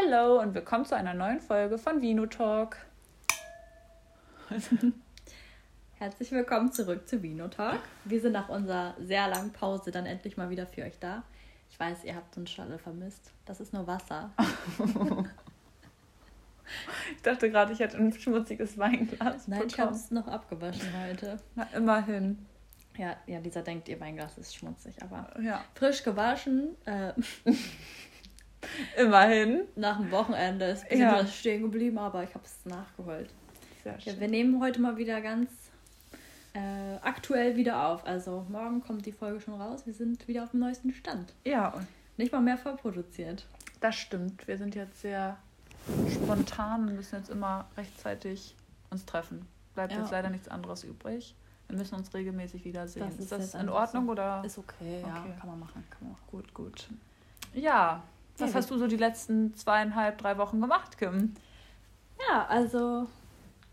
Hallo und willkommen zu einer neuen Folge von Vino Talk. Herzlich willkommen zurück zu Vino Talk. Wir sind nach unserer sehr langen Pause dann endlich mal wieder für euch da. Ich weiß, ihr habt uns schon alle vermisst. Das ist nur Wasser. Ich dachte gerade, ich hätte ein schmutziges Weinglas Nein, ich habe es noch abgewaschen heute. Na, immerhin. Ja, ja, dieser denkt, ihr Weinglas ist schmutzig, aber Ja, frisch gewaschen. Äh, immerhin. nach dem Wochenende ist ein bisschen Ja. was stehen geblieben, aber ich habe es nachgeholt. Sehr Ja, schön. wir nehmen heute mal wieder ganz äh, aktuell wieder auf. Also morgen kommt die Folge schon raus. Wir sind wieder auf dem neuesten Stand. Ja, und Nicht mal mehr vorproduziert. das stimmt. Wir sind jetzt sehr spontan und müssen jetzt immer rechtzeitig uns treffen. Bleibt Ja. jetzt leider nichts anderes übrig. Wir müssen uns regelmäßig wiedersehen. Das ist, ist das in Ordnung so. oder? Ist okay, ja, Okay. kann man machen. Kann man machen. Gut, gut. Ja, was hast du so die letzten zweieinhalb, drei Wochen gemacht, Kim? Ja, also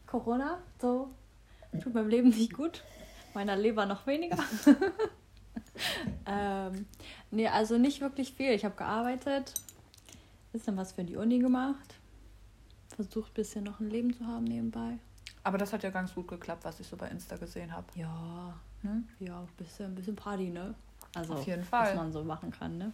Corona, so tut meinem Leben nicht gut. Meiner Leber noch weniger. ähm, nee, also nicht wirklich viel. Ich habe gearbeitet, bisschen was für die Uni gemacht, versucht ein bisschen noch ein Leben zu haben nebenbei. Aber das hat ja ganz gut geklappt, was ich so bei Insta gesehen habe. Ja, Hm? ja, ein bisschen, bisschen Party, ne? Also, Auf jeden Fall. was man so machen kann, ne?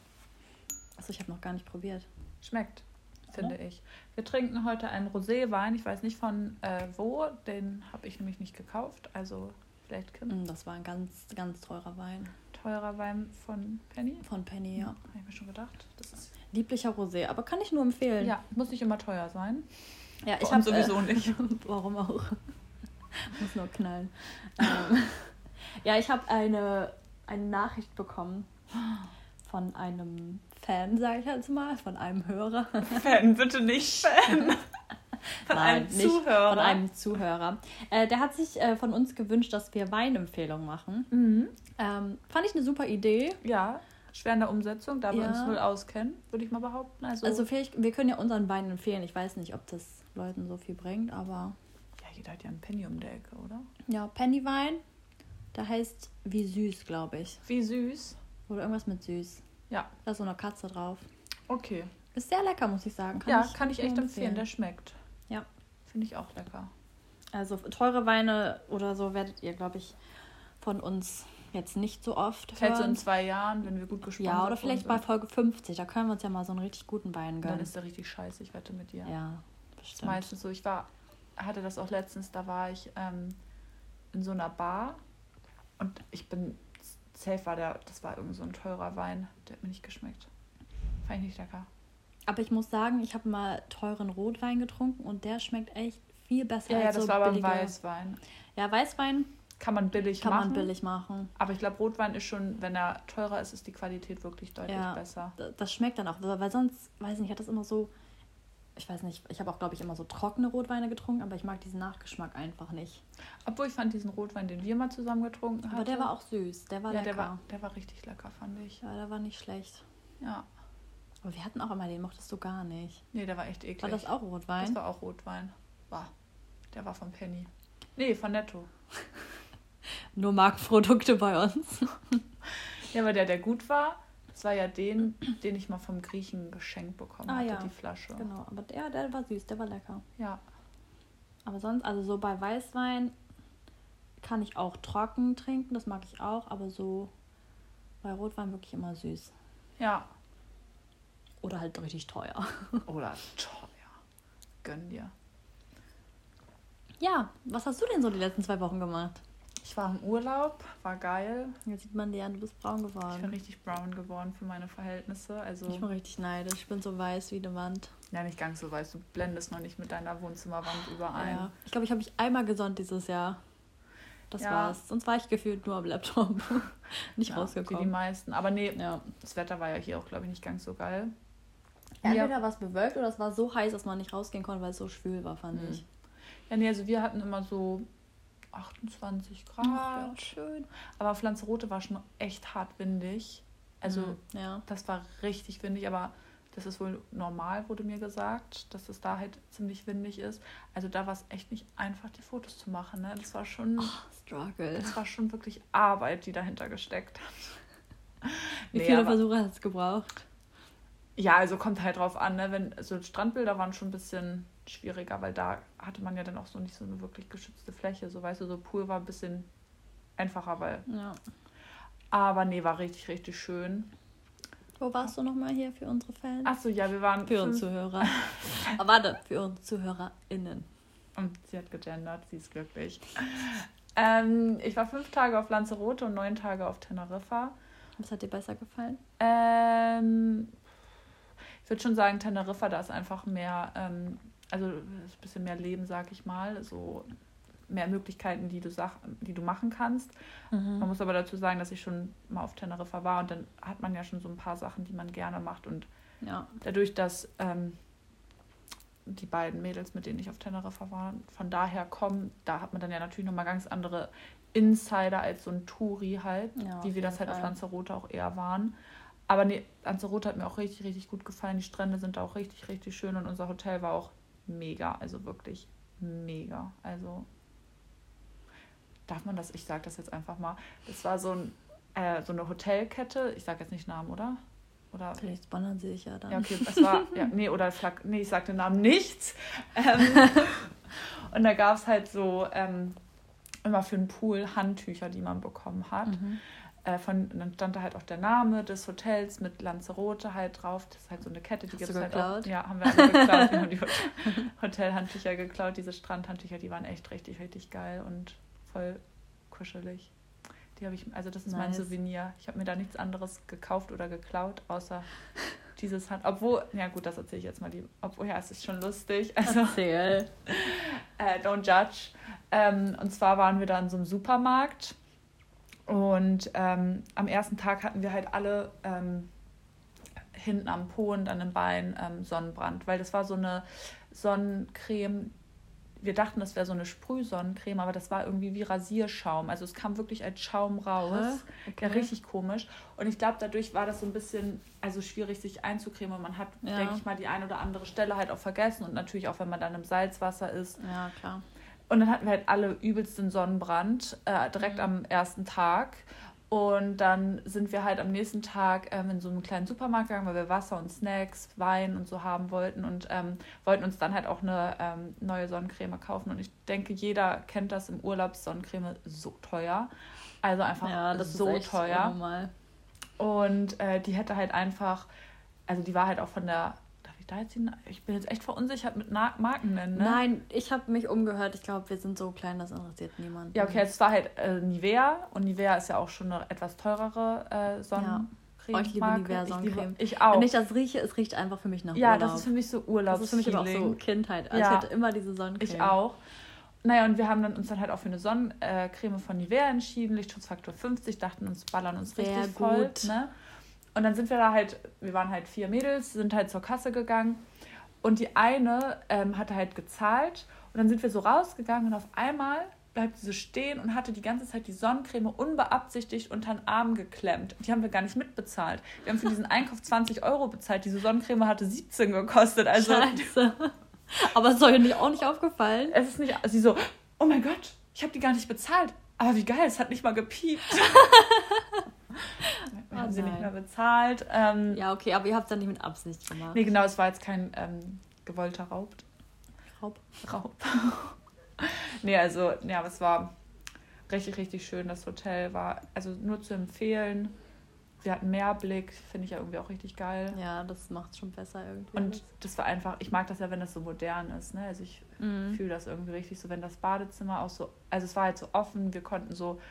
Also ich habe noch gar nicht probiert. Schmeckt, finde ich. Wir trinken heute einen Roséwein. Ich weiß nicht von äh, wo. Den habe ich nämlich nicht gekauft. Also vielleicht Kim. Mm, Das war ein ganz, ganz teurer Wein Teurer Wein von Penny. von Penny, ja. Habe ich mir schon gedacht. Das ist, Lieblicher Rosé, aber kann ich nur empfehlen. ja, muss nicht immer teuer sein. Ja, ich habe sowieso nicht. Warum auch? Muss nur knallen. ähm, ja, ich habe eine, eine Nachricht bekommen von einem Fan, sage ich jetzt mal, von einem Hörer. Fan, bitte nicht Fan. Von einem nicht Zuhörer. Von einem Zuhörer. Äh, der hat sich äh, von uns gewünscht, dass wir Weinempfehlungen machen. Mhm. Ähm, fand ich eine super Idee. Ja, schwer in der Umsetzung, da wir Ja. uns null auskennen, würde ich mal behaupten. Also, Also vielleicht, wir können ja unseren Wein empfehlen. Ich weiß nicht, ob das Leuten so viel bringt, aber ja, jeder hat ja einen Penny um der Ecke, oder? ja, Pennywein, der heißt wie süß, glaube ich. Wie süß. Oder irgendwas mit süß. Ja. Da ist so eine Katze drauf. Okay. Ist sehr lecker, muss ich sagen. ja, kann ich echt empfehlen. Der schmeckt. Ja. Finde ich auch lecker. Also teure Weine oder so werdet ihr, glaube ich, von uns jetzt nicht so oft Vielleicht so in hören. zwei Jahren, wenn wir gut gespannt Ja, oder vielleicht bei Folge 50. Da können wir uns ja mal so einen richtig guten Wein Dann gönnen. ist der richtig scheiße, ich wette mit dir. ja, Das ist bestimmt. meistens so. Ich war, hatte das auch letztens, da war ich ähm, in so einer Bar und ich bin, safe war der, das war irgend so ein teurer Wein, der hat mir nicht geschmeckt. Fand ich nicht lecker. Aber ich muss sagen, ich habe mal teuren Rotwein getrunken und der schmeckt echt viel besser Ja, ja, als das so war aber ein billige- Weißwein. Ja, Weißwein Kann man billig kann machen. man billig machen. Aber ich glaube, Rotwein ist schon, wenn er teurer ist, ist die Qualität wirklich deutlich Ja. besser. Das schmeckt dann auch, weil sonst, weiß nicht, hat das immer so, ich weiß nicht, ich habe auch, glaube ich, immer so trockene Rotweine getrunken, aber ich mag diesen Nachgeschmack einfach nicht. Obwohl ich fand diesen Rotwein, den wir mal zusammen getrunken haben. Aber der war auch süß, der war ja, lecker. der war, der war richtig lecker, fand ich. ja, der war nicht schlecht. Ja. Aber wir hatten auch immer den, mochtest du gar nicht. Nee, der war echt eklig. War das auch Rotwein? Das war auch Rotwein. War. Der war von Penny. Nee, von Netto. Nur Markenprodukte bei uns. Ja, aber der, der gut war, das war ja den, den ich mal vom Griechen geschenkt bekommen Ah, hatte, ja. die Flasche. Genau, aber der, der war süß, der war lecker. Ja. Aber sonst, also so bei Weißwein kann ich auch trocken trinken, das mag ich auch, aber so bei Rotwein wirklich immer süß. Ja. Oder halt richtig teuer. Oder teuer. Gönn dir. Ja, was hast du denn so die letzten zwei Wochen gemacht? Ich war im Urlaub, war geil. Jetzt sieht man dir an, du bist braun Ich bin geworden. richtig brown geworden für meine Verhältnisse. Also, Ich bin richtig neidisch. Ich bin so weiß wie eine Wand. ja, nicht ganz so weiß. Du blendest noch nicht mit deiner Wohnzimmerwand überein. Ja. Ich glaube, ich habe mich einmal gesonnt dieses Jahr. Das Ja. war's. Sonst war ich gefühlt nur am Laptop. Nicht Ja, Wie die rausgekommen. meisten. Aber nee, Ja. das Wetter war ja hier auch, glaube ich, nicht ganz so geil. Entweder war es bewölkt oder es war so heiß, dass man nicht rausgehen konnte, weil es so schwül war, fand Mhm. ich. Ja, nee, also wir hatten immer so 28 Grad. ja, schön. Aber auf Lanzarote war schon echt hart windig. Also Mhm. ja. das war richtig windig, aber das ist wohl normal, wurde mir gesagt, dass es da halt ziemlich windig ist. Also da war es echt nicht einfach, die Fotos zu machen. Ne? Das war schon, Struggle. das war schon wirklich Arbeit, die dahinter gesteckt hat. Wie Nee, viele aber- Versuche hat es gebraucht? Ja, also kommt halt drauf an, ne? Wenn, also Strandbilder waren schon ein bisschen schwieriger, weil da hatte man ja dann auch so nicht so eine wirklich geschützte Fläche. So weißt du, so Pool war ein bisschen einfacher, weil. Ja. Aber nee, war richtig, richtig schön. Wo warst du nochmal hier für unsere Fans? Achso, ja, wir waren. Für uns Zuhörer. Aber warte, für uns ZuhörerInnen. Und sie hat gegendert, sie ist glücklich. ähm, ich war fünf Tage auf Lanzarote und neun Tage auf Teneriffa. Was hat dir besser gefallen? Ähm, ich würde schon sagen, Teneriffa, da ist einfach mehr, ähm, also ein bisschen mehr Leben, sag ich mal. So mehr Möglichkeiten, die du, sag, die du machen kannst. Man Mhm. muss aber dazu sagen, dass ich schon mal auf Teneriffa war und dann hat man ja schon so ein paar Sachen, die man gerne macht. Und Ja. dadurch, dass ähm, die beiden Mädels, mit denen ich auf Teneriffa war, von daher kommen, da hat man dann ja natürlich nochmal ganz andere Insider als so ein Touri halt, Ja, auf wie wir das halt auf Fall. Lanzarote auch eher waren. Aber nee, Lanzarote hat mir auch richtig, richtig gut gefallen. Die Strände sind da auch richtig, richtig schön und unser Hotel war auch mega, also wirklich mega. Also darf man das, ich sage das jetzt einfach mal, das war so, ein, äh, so eine Hotelkette, ich sage jetzt nicht Namen, oder? Oder Vielleicht spannern sie sich ja dann. ja, okay, es war, ja, nee, oder Flak, nee, ich sag den Namen nichts. Ähm, und da gab es halt so ähm, immer für den Pool Handtücher, die man bekommen hat. Mhm. Äh, von, dann stand da halt auch der Name des Hotels mit Lanzarote halt drauf. Das ist halt so eine Kette, die gibt es halt auch. Ja, haben wir alle geklaut. Wir haben die Hot- Hotelhandtücher geklaut, diese Strandhandtücher, die waren echt richtig, richtig geil und voll kuschelig. Die habe ich, also das ist mein Nice. Souvenir. Ich habe mir da nichts anderes gekauft oder geklaut, außer dieses Hand. Obwohl, ja gut, das erzähle ich jetzt mal lieber. Obwohl, ja, es ist schon lustig. Also, Erzähl. äh, don't judge. Ähm, und zwar waren wir da in so einem Supermarkt und ähm, am ersten Tag hatten wir halt alle ähm, hinten am Po und an den Beinen ähm, Sonnenbrand, weil das war so eine Sonnencreme. Wir dachten, das wäre so eine Sprühsonnencreme, aber das war irgendwie wie Rasierschaum. Also es kam wirklich als Schaum raus. Hä? Ja, richtig komisch. Und ich glaube, dadurch war das so ein bisschen also schwierig, sich einzucremen. Und man hat, Ja. denke ich mal, die ein oder andere Stelle halt auch vergessen. Und natürlich auch, wenn man dann im Salzwasser ist. Ja, klar. Und dann hatten wir halt alle übelsten Sonnenbrand äh, direkt Mhm. am ersten Tag. Und dann sind wir halt am nächsten Tag ähm, in so einem kleinen Supermarkt gegangen, weil wir Wasser und Snacks, Wein und so haben wollten und ähm, wollten uns dann halt auch eine ähm, neue Sonnencreme kaufen. Und ich denke, jeder kennt das im Urlaub, Sonnencreme so teuer. Also einfach Ja, das so teuer. unnormal. Und äh, die hätte halt einfach, also die war halt auch von der, da jetzt die, ich bin jetzt echt verunsichert mit Na Marken nennen, ne? Nein, ich habe mich umgehört. Ich glaube, wir sind so klein, das interessiert niemanden. Ja, okay, es war halt äh, Nivea und Nivea ist ja auch schon eine etwas teurere äh, Sonnencreme. Oh, ich liebe Nivea Ich, Sonnencreme. liebe, ich auch. Wenn ich das rieche, es riecht einfach für mich nach ja, Urlaub. das ist für mich so Das Urlaubsfeeling. ist für mich aber auch so Kindheit. Also Ja. Ich hatte immer diese Sonnencreme. Ich auch. Naja, und wir haben dann uns dann halt auch für eine Sonnencreme von Nivea entschieden, Lichtschutzfaktor 50, dachten uns, ballern uns Sehr richtig voll. gut. Ne? Und dann sind wir da halt, wir waren halt vier Mädels, sind halt zur Kasse gegangen und die eine ähm, hatte halt gezahlt und dann sind wir so rausgegangen und auf einmal bleibt sie so stehen und hatte die ganze Zeit die Sonnencreme unbeabsichtigt unter den Arm geklemmt. Die haben wir gar nicht mitbezahlt. Wir haben für diesen Einkauf 20 Euro bezahlt. Diese Sonnencreme hatte 17 gekostet. Also Scheiße. Aber es ist euch nicht auch nicht aufgefallen. es ist nicht. Sie so, oh mein Gott, ich habe die gar nicht bezahlt. Aber wie geil, es hat nicht mal gepiept. Wir haben Oh sie nicht mehr bezahlt. Ähm, Ja, okay, aber ihr habt es dann nicht mit Absicht gemacht. Nee, genau, es war jetzt kein ähm, gewollter Raub. Raub. Raub. nee, also, ja, aber es war richtig, richtig schön. Das Hotel war also nur zu empfehlen. Wir hatten Meerblick, finde ich ja irgendwie auch richtig geil. Ja, das macht schon besser irgendwie. Und das war einfach, ich mag das ja, wenn das so modern ist. Ne? Also ich Mhm. fühle das irgendwie richtig so, wenn das Badezimmer auch so, also es war halt so offen, wir konnten so,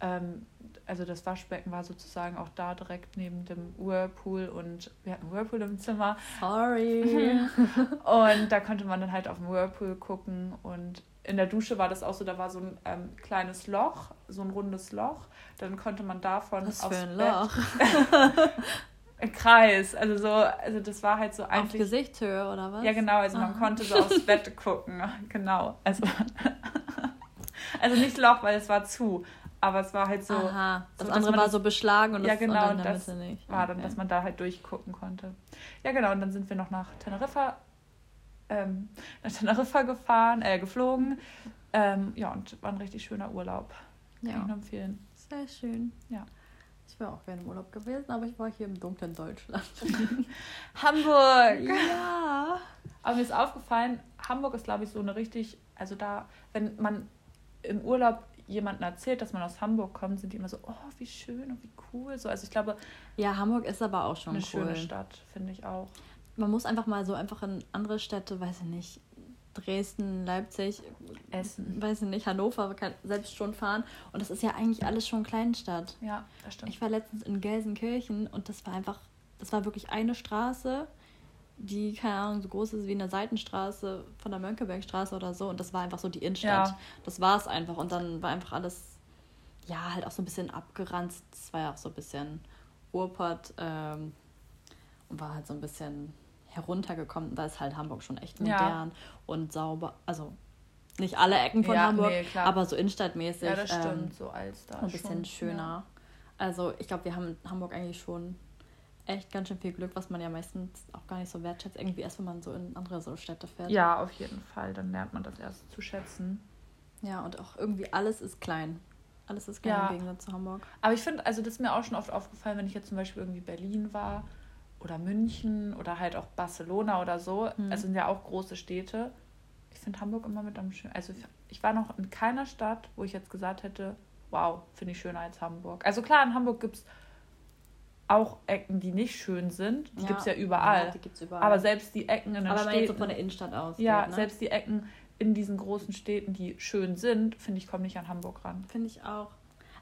ähm, also das Waschbecken war sozusagen auch da direkt neben dem Whirlpool und wir hatten Whirlpool im Zimmer Sorry. und da konnte man dann halt auf den Whirlpool gucken und in der Dusche war das auch so, da war so ein ähm, kleines Loch, so ein rundes Loch, dann konnte man davon Was aufs für ein Bett, Loch. ein Kreis, also so, also das war halt so Auf eigentlich Gesichtshöhe oder was? Ja, genau, also man Ah. konnte so aufs Bett gucken. Genau. Also, also nicht Loch, weil es war zu. Aber es war halt so, Aha, das so, andere war so beschlagen und Ja, das genau, und das nicht. war dann, Okay. dass man da halt durchgucken konnte. Ja, genau, und dann sind wir noch nach Teneriffa, ähm, nach Teneriffa gefahren, äh, geflogen. Ähm, ja, und war ein richtig schöner Urlaub. Kann ich Ja, nur empfehlen. sehr schön. Ja. Ich wäre auch gerne im Urlaub gewesen, aber ich war hier im dunklen Deutschland. Hamburg! ja. Aber mir ist aufgefallen, Hamburg ist, glaube ich, so eine richtig, also da, wenn man im Urlaub jemanden erzählt, dass man aus Hamburg kommt, sind die immer so, oh, wie schön und wie cool. So, also ich glaube, Ja, Hamburg ist aber auch schon eine cool. schöne Stadt, finde ich auch. Man muss einfach mal so einfach in andere Städte, weiß ich nicht, Dresden, Leipzig, Essen. weiß ich nicht, Hannover, kann selbst schon fahren. Und das ist ja eigentlich alles schon Kleinstadt. Ja, das stimmt. Ich war letztens in Gelsenkirchen und das war einfach, das war wirklich eine Straße, die, keine Ahnung, so groß ist wie eine Seitenstraße von der Mönckebergstraße oder so. Und das war einfach so die Innenstadt. Ja. Das war es einfach. Und dann war einfach alles, ja, halt auch so ein bisschen abgeranzt. Es war ja auch so ein bisschen Urpott ähm, und war halt so ein bisschen heruntergekommen. Da ist halt Hamburg schon echt Ja. modern und sauber. Also nicht alle Ecken von Ja, Hamburg, nee, aber so innenstadtmäßig. ja, das ähm, stimmt, so als da. ein bisschen schon, schöner. Also ich glaube, wir haben Hamburg eigentlich schon echt ganz schön viel Glück, was man ja meistens auch gar nicht so wertschätzt. Irgendwie erst, wenn man so in andere so Städte fährt. Ja. auf jeden Fall. Dann lernt man das erst zu schätzen. Ja, und auch irgendwie alles ist klein. Alles ist klein Ja. im Gegensatz zu Hamburg. Aber ich finde, also das ist mir auch schon oft aufgefallen, wenn ich jetzt zum Beispiel irgendwie Berlin war oder München oder halt auch Barcelona oder so. Mhm. Also sind ja auch große Städte. Ich finde Hamburg immer mit am schönsten. Also ich- ich war noch in keiner Stadt, wo ich jetzt gesagt hätte, wow, finde ich schöner als Hamburg. Also klar, in Hamburg gibt es auch Ecken, die nicht schön sind. Die gibt es ja überall. Ja, die gibt's überall. Aber selbst die Ecken in den Aber man jetzt so Städten. von der Innenstadt aus ja, geht, ne? selbst die Ecken in diesen großen Städten, die schön sind, finde ich, kommen nicht an Hamburg ran. Finde ich auch.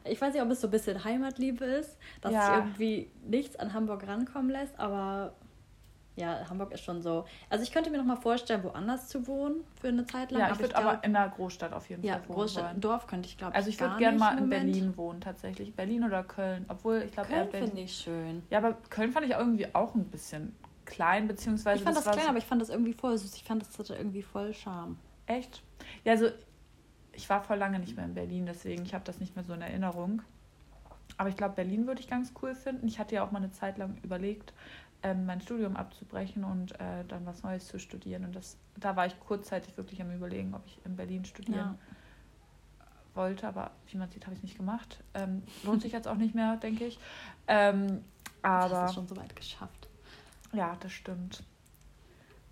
Ich weiß nicht, ob es so ein bisschen Heimatliebe ist, dass Ja. sich irgendwie nichts an Hamburg rankommen lässt, aber ja, Hamburg ist schon so. Also ich könnte mir noch mal vorstellen, woanders zu wohnen für eine Zeit lang. Ja, ich würde aber in einer Großstadt auf jeden Ja, Fall wohnen Großstadt, wollen. Dorf könnte ich, glaube ich, Also ich würde gerne mal in Moment. Berlin wohnen, tatsächlich. Berlin oder Köln. Obwohl, ich glaube Köln finde ich schön. Ja, aber Köln fand ich irgendwie auch ein bisschen klein, beziehungsweise Ich fand das, war klein, aber ich fand das irgendwie voll süß. Ich fand das hatte irgendwie voll Charme. Echt? Ja, also ich war voll lange nicht mehr in Berlin, deswegen ich habe das nicht mehr so in Erinnerung. Aber ich glaube, Berlin würde ich ganz cool finden. Ich hatte ja auch mal eine Zeit lang überlegt, ähm, mein Studium abzubrechen und äh, dann was Neues zu studieren. Und das, da war ich kurzzeitig wirklich am Überlegen, ob ich in Berlin studieren wollte, aber wie man sieht, habe ich es nicht gemacht. Ähm, lohnt sich jetzt auch nicht mehr, denke ich. Ähm, Aber hast es schon so weit geschafft. ja, das stimmt.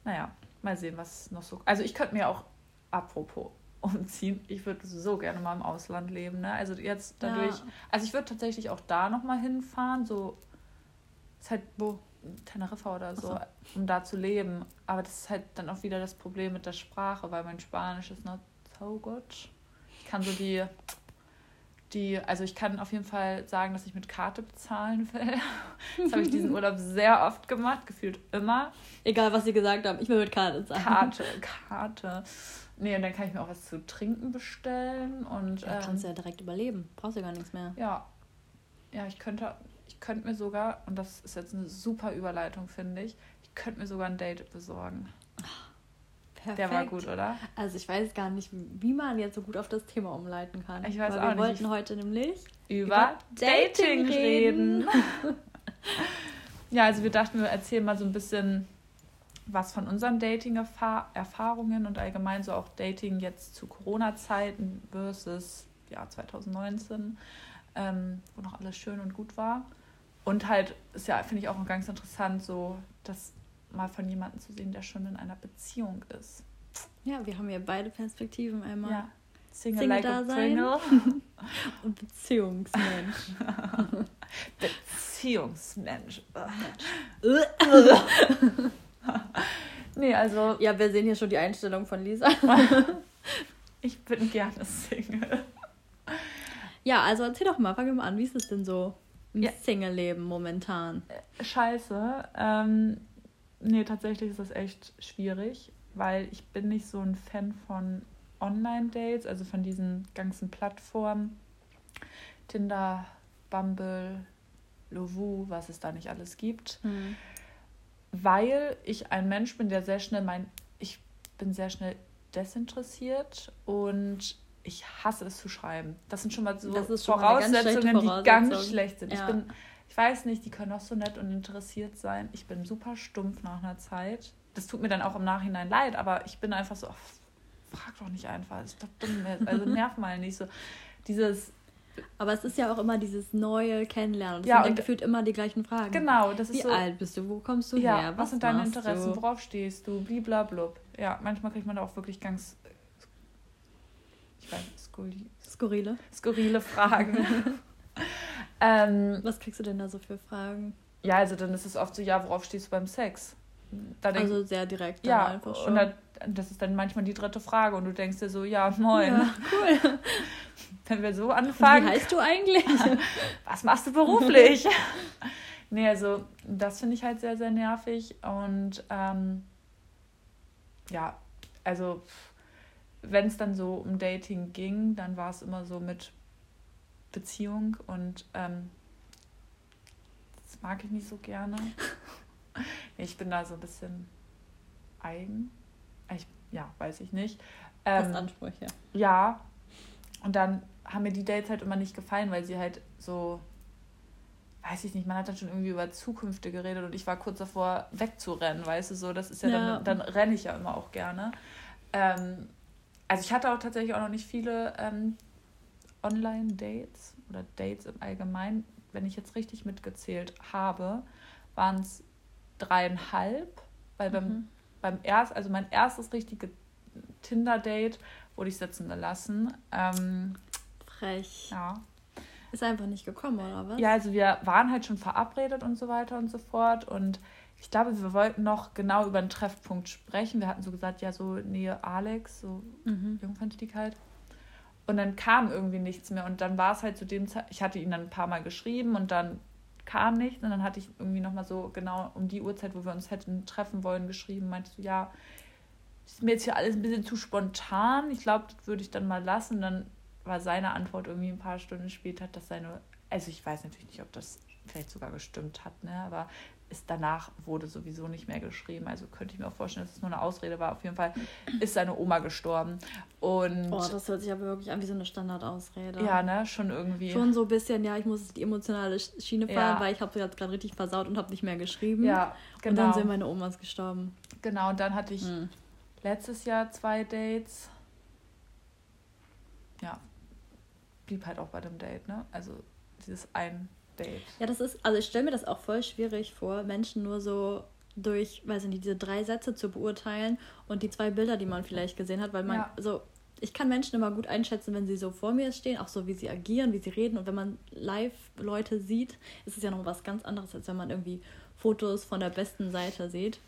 Naja, mal sehen, was noch so. Also ich könnte mir auch, apropos umziehen, ich würde so gerne mal im Ausland leben. Ne? Also jetzt dadurch. Ja. Also ich würde tatsächlich auch da nochmal hinfahren, so ist halt wo Teneriffa oder so, Ach um da zu leben. Aber das ist halt dann auch wieder das Problem mit der Sprache, weil mein Spanisch ist not so good. Ich kann so die, die, also ich kann auf jeden Fall sagen, dass ich mit Karte bezahlen will. Das habe ich diesen Urlaub sehr oft gemacht, gefühlt immer. Egal, was sie gesagt haben, ich will mit Karte zahlen. Karte, Karte. Nee, und dann kann ich mir auch was zu trinken bestellen und Ja, ähm, kannst du ja direkt überleben. Brauchst du gar nichts mehr. Ja. Ja, ich könnte, ich könnte mir sogar, und das ist jetzt eine super Überleitung, finde ich, ich könnte mir sogar ein Date besorgen. Perfekt. Der war gut, oder? Also ich weiß gar nicht, wie man jetzt so gut auf das Thema umleiten kann. Ich weiß Weil auch wir nicht. wollten Ich- heute nämlich Über, Über Dating Dating reden. ja, also wir dachten, wir erzählen mal so ein bisschen was von unseren Dating-Erfahrungen und allgemein so auch Dating jetzt zu Corona-Zeiten versus Jahr 2019, ähm, wo noch alles schön und gut war. Und halt ist ja, finde ich auch ganz interessant, so das mal von jemandem zu sehen, der schon in einer Beziehung ist. Ja, wir haben ja beide Perspektiven einmal. Ja. Single, Single like a Dasein. Pringle. Und Beziehungsmensch. Beziehungsmensch. nee, also ja, wir sehen hier schon die Einstellung von Lisa. ich bin gerne Single. Ja, also erzähl doch mal, fangen wir mal an. Wie ist es denn so im Ja. Single-Leben momentan? Scheiße. Ähm, nee, tatsächlich ist das echt schwierig, weil ich bin nicht so ein Fan von Online-Dates, also von diesen ganzen Plattformen. Tinder, Bumble, Lovoo, was es da nicht alles gibt. weil ich ein Mensch bin, der sehr schnell mein, ich bin sehr schnell desinteressiert und ich hasse es zu schreiben. Das sind schon mal so Das schon mal eine ganz schlechte Voraussetzungen, die ganz Voraussetzung. schlecht sind. Ich Ja. bin, ich weiß nicht, die können auch so nett und interessiert sein. Ich bin super stumpf nach einer Zeit. Das tut mir dann auch im Nachhinein leid, aber ich bin einfach so, ach, frag doch nicht einfach, ist doch dumm. Also nerv mal nicht so. Dieses, Aber es ist ja auch immer dieses neue Kennenlernen. Und es ja, sind ja gefühlt immer die gleichen Fragen. Genau, das ist Wie so. Wie alt bist du? Wo kommst du ja, her? Was, was sind deine Interessen? Du? Worauf stehst du? Bliblablub. Ja, manchmal kriegt man da auch wirklich ganz. Ich weiß, skurri skurrile. Skurrile Fragen. ähm, was kriegst du denn da so für Fragen? Ja, also dann ist es oft so, ja, worauf stehst du beim Sex? Denk, also sehr direkt. Ja, einfach schon. und da, das ist dann manchmal die dritte Frage und du denkst dir so, ja, moin. Ja, cool. Wenn wir so anfangen. Und wie heißt du eigentlich? Was machst du beruflich? nee, also das finde ich halt sehr, sehr nervig und ähm, ja, also wenn es dann so um Dating ging, dann war es immer so mit Beziehung und ähm, das mag ich nicht so gerne. ich bin da so ein bisschen eigen. Ich, ja, weiß ich nicht. Ähm, Hast Ansprüche. Ja. Und dann haben mir die Dates halt immer nicht gefallen, weil sie halt so, weiß ich nicht, man hat dann schon irgendwie über Zukünfte geredet und ich war kurz davor wegzurennen, weißt du, so, das ist ja, ja. dann, dann renne ich ja immer auch gerne. Ähm, also ich hatte auch tatsächlich auch noch nicht viele ähm, Online-Dates oder Dates im Allgemeinen. Wenn ich jetzt richtig mitgezählt habe, waren es dreieinhalb, weil beim, mhm. beim erst, also mein erstes richtige Tinder-Date wurde ich sitzen gelassen. Ähm, Frech. Ja. Ist einfach nicht gekommen, oder was? Ja, also wir waren halt schon verabredet und so weiter und so fort. Und ich glaube, wir wollten noch genau über den Treffpunkt sprechen. Wir hatten so gesagt, ja, so Nähe Alex, so mhm. Jungfernstieg Und dann kam irgendwie nichts mehr. Und dann war es halt zu dem Zeit, ich hatte ihn dann ein paar Mal geschrieben und dann kam nichts. Und dann hatte ich irgendwie nochmal so genau um die Uhrzeit, wo wir uns hätten treffen wollen, geschrieben. Meintest du, ja, ist mir jetzt hier alles ein bisschen zu spontan. Ich glaube, das würde ich dann mal lassen. Dann war seine Antwort irgendwie ein paar Stunden später, dass seine, also ich weiß natürlich nicht, ob das vielleicht sogar gestimmt hat, ne? aber ist danach wurde sowieso nicht mehr geschrieben. Also könnte ich mir auch vorstellen, dass es nur eine Ausrede war. Auf jeden Fall ist seine Oma gestorben. Und oh, das hört sich aber wirklich an wie so eine Standardausrede. Ja, ne, schon irgendwie. Schon so ein bisschen, ja, ich muss die emotionale Schiene fahren, ja. weil ich habe jetzt gerade richtig versaut und habe nicht mehr geschrieben. Ja, genau. Und dann genau. sind meine Omas gestorben. Genau, und dann hatte ich hm. letztes Jahr zwei Dates. Ja, blieb halt auch bei dem Date, ne? Also dieses ein Date. Ja, das ist, also ich stelle mir das auch voll schwierig vor, Menschen nur so durch, weiß ich nicht, diese drei Sätze zu beurteilen und die zwei Bilder, die man vielleicht gesehen hat, weil man ja. so, ich kann Menschen immer gut einschätzen, wenn sie so vor mir stehen, auch so wie sie agieren, wie sie reden und wenn man live Leute sieht, ist es ja noch was ganz anderes, als wenn man irgendwie Fotos von der besten Seite sieht.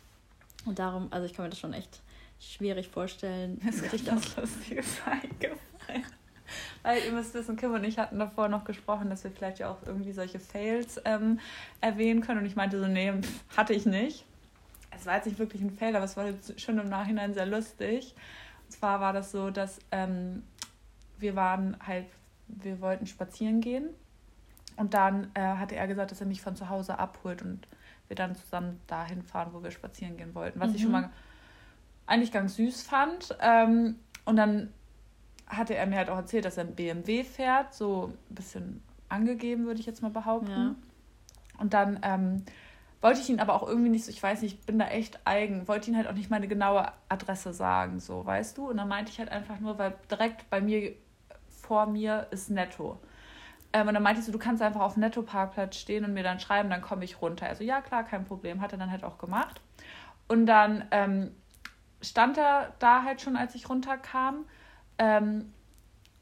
Und darum, also ich kann mir das schon echt schwierig vorstellen. Das ist ganz lustiges eingefallen. Weil ihr müsst wissen, Kim und ich hatten davor noch gesprochen, dass wir vielleicht ja auch irgendwie solche Fails ähm, erwähnen können. Und ich meinte so, nee, hatte ich nicht. Es war jetzt nicht wirklich ein Fail, aber es war jetzt schon im Nachhinein sehr lustig. Und zwar war das so, dass ähm, wir waren halt, wir wollten spazieren gehen. Und dann äh, hatte er gesagt, dass er mich von zu Hause abholt und wir dann zusammen dahin fahren, wo wir spazieren gehen wollten. Was mhm. ich schon mal eigentlich ganz süß fand. Ähm, und dann hatte er mir halt auch erzählt, dass er ein BMW fährt, so ein bisschen angegeben, würde ich jetzt mal behaupten. Ja. Und dann ähm, wollte ich ihn aber auch irgendwie nicht so, ich weiß nicht, ich bin da echt eigen, wollte ihn halt auch nicht meine genaue Adresse sagen, so, weißt du? Und dann meinte ich halt einfach nur, weil direkt bei mir, vor mir ist Netto. Ähm, und dann meinte ich so, du kannst einfach auf Netto-Parkplatz stehen und mir dann schreiben, dann komme ich runter. Also ja, klar, kein Problem. Hat er dann halt auch gemacht. Und dann ähm, stand er da halt schon, als ich runterkam. Ähm,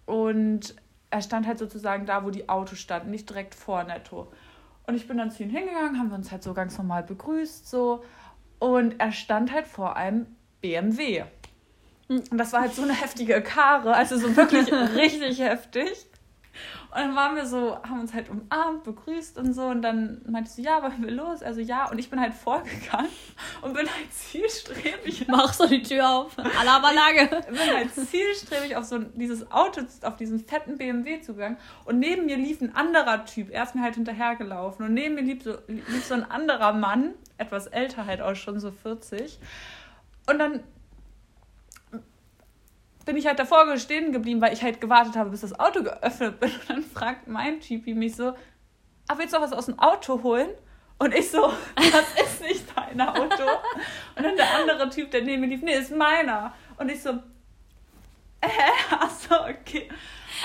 und er stand halt sozusagen da, wo die Autos standen, nicht direkt vor Netto. Und ich bin dann zu ihm hingegangen, haben wir uns halt so ganz normal begrüßt, so. Und er stand halt vor einem BMW. Und das war halt so eine heftige Karre, also so wirklich richtig heftig. Und dann waren wir so, haben uns halt umarmt, begrüßt und so. Und dann meinte sie, ja, wollen wir los? Also ja. Und ich bin halt vorgegangen und bin halt zielstrebig. Mach so die Tür auf. Alarmanlage. bin halt zielstrebig auf so dieses Auto, auf diesen fetten BMW zugegangen. Und neben mir lief ein anderer Typ. Er ist mir halt hinterhergelaufen. Und neben mir lief so, lief so ein anderer Mann, etwas älter halt auch schon, so 40. Und dann bin ich halt davor stehen geblieben, weil ich halt gewartet habe, bis das Auto geöffnet wird. Und dann fragt mein Typi mich so, ah, willst du noch was aus dem Auto holen? Und ich so, das ist nicht dein Auto. Und dann der andere Typ, der neben mir lief, nee, ist meiner. Und ich so, äh, achso, okay.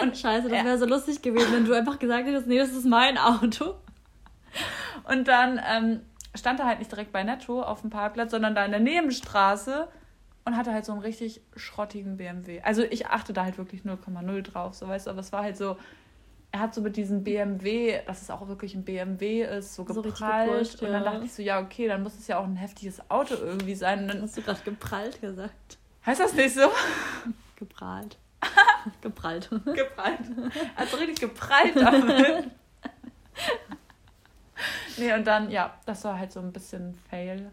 Und Scheiße, das wäre so lustig gewesen, wenn du einfach gesagt hättest, nee, das ist mein Auto. Und dann ähm, stand er halt nicht direkt bei Netto auf dem Parkplatz, sondern da in der Nebenstraße und hatte halt so einen richtig schrottigen BMW. Also ich achte da halt wirklich 0,0 drauf, so weißt du, aber es war halt so, er hat so mit diesem BMW, dass es auch wirklich ein BMW ist, so geprallt. So gepusht, und dann dachte ich so, ja, okay, dann muss es ja auch ein heftiges Auto irgendwie sein. Und dann, Hast du gerade geprallt gesagt? Heißt das nicht so? Geprahlt. geprallt. geprallt. Also richtig geprallt damit. nee, und dann, ja, das war halt so ein bisschen Fail.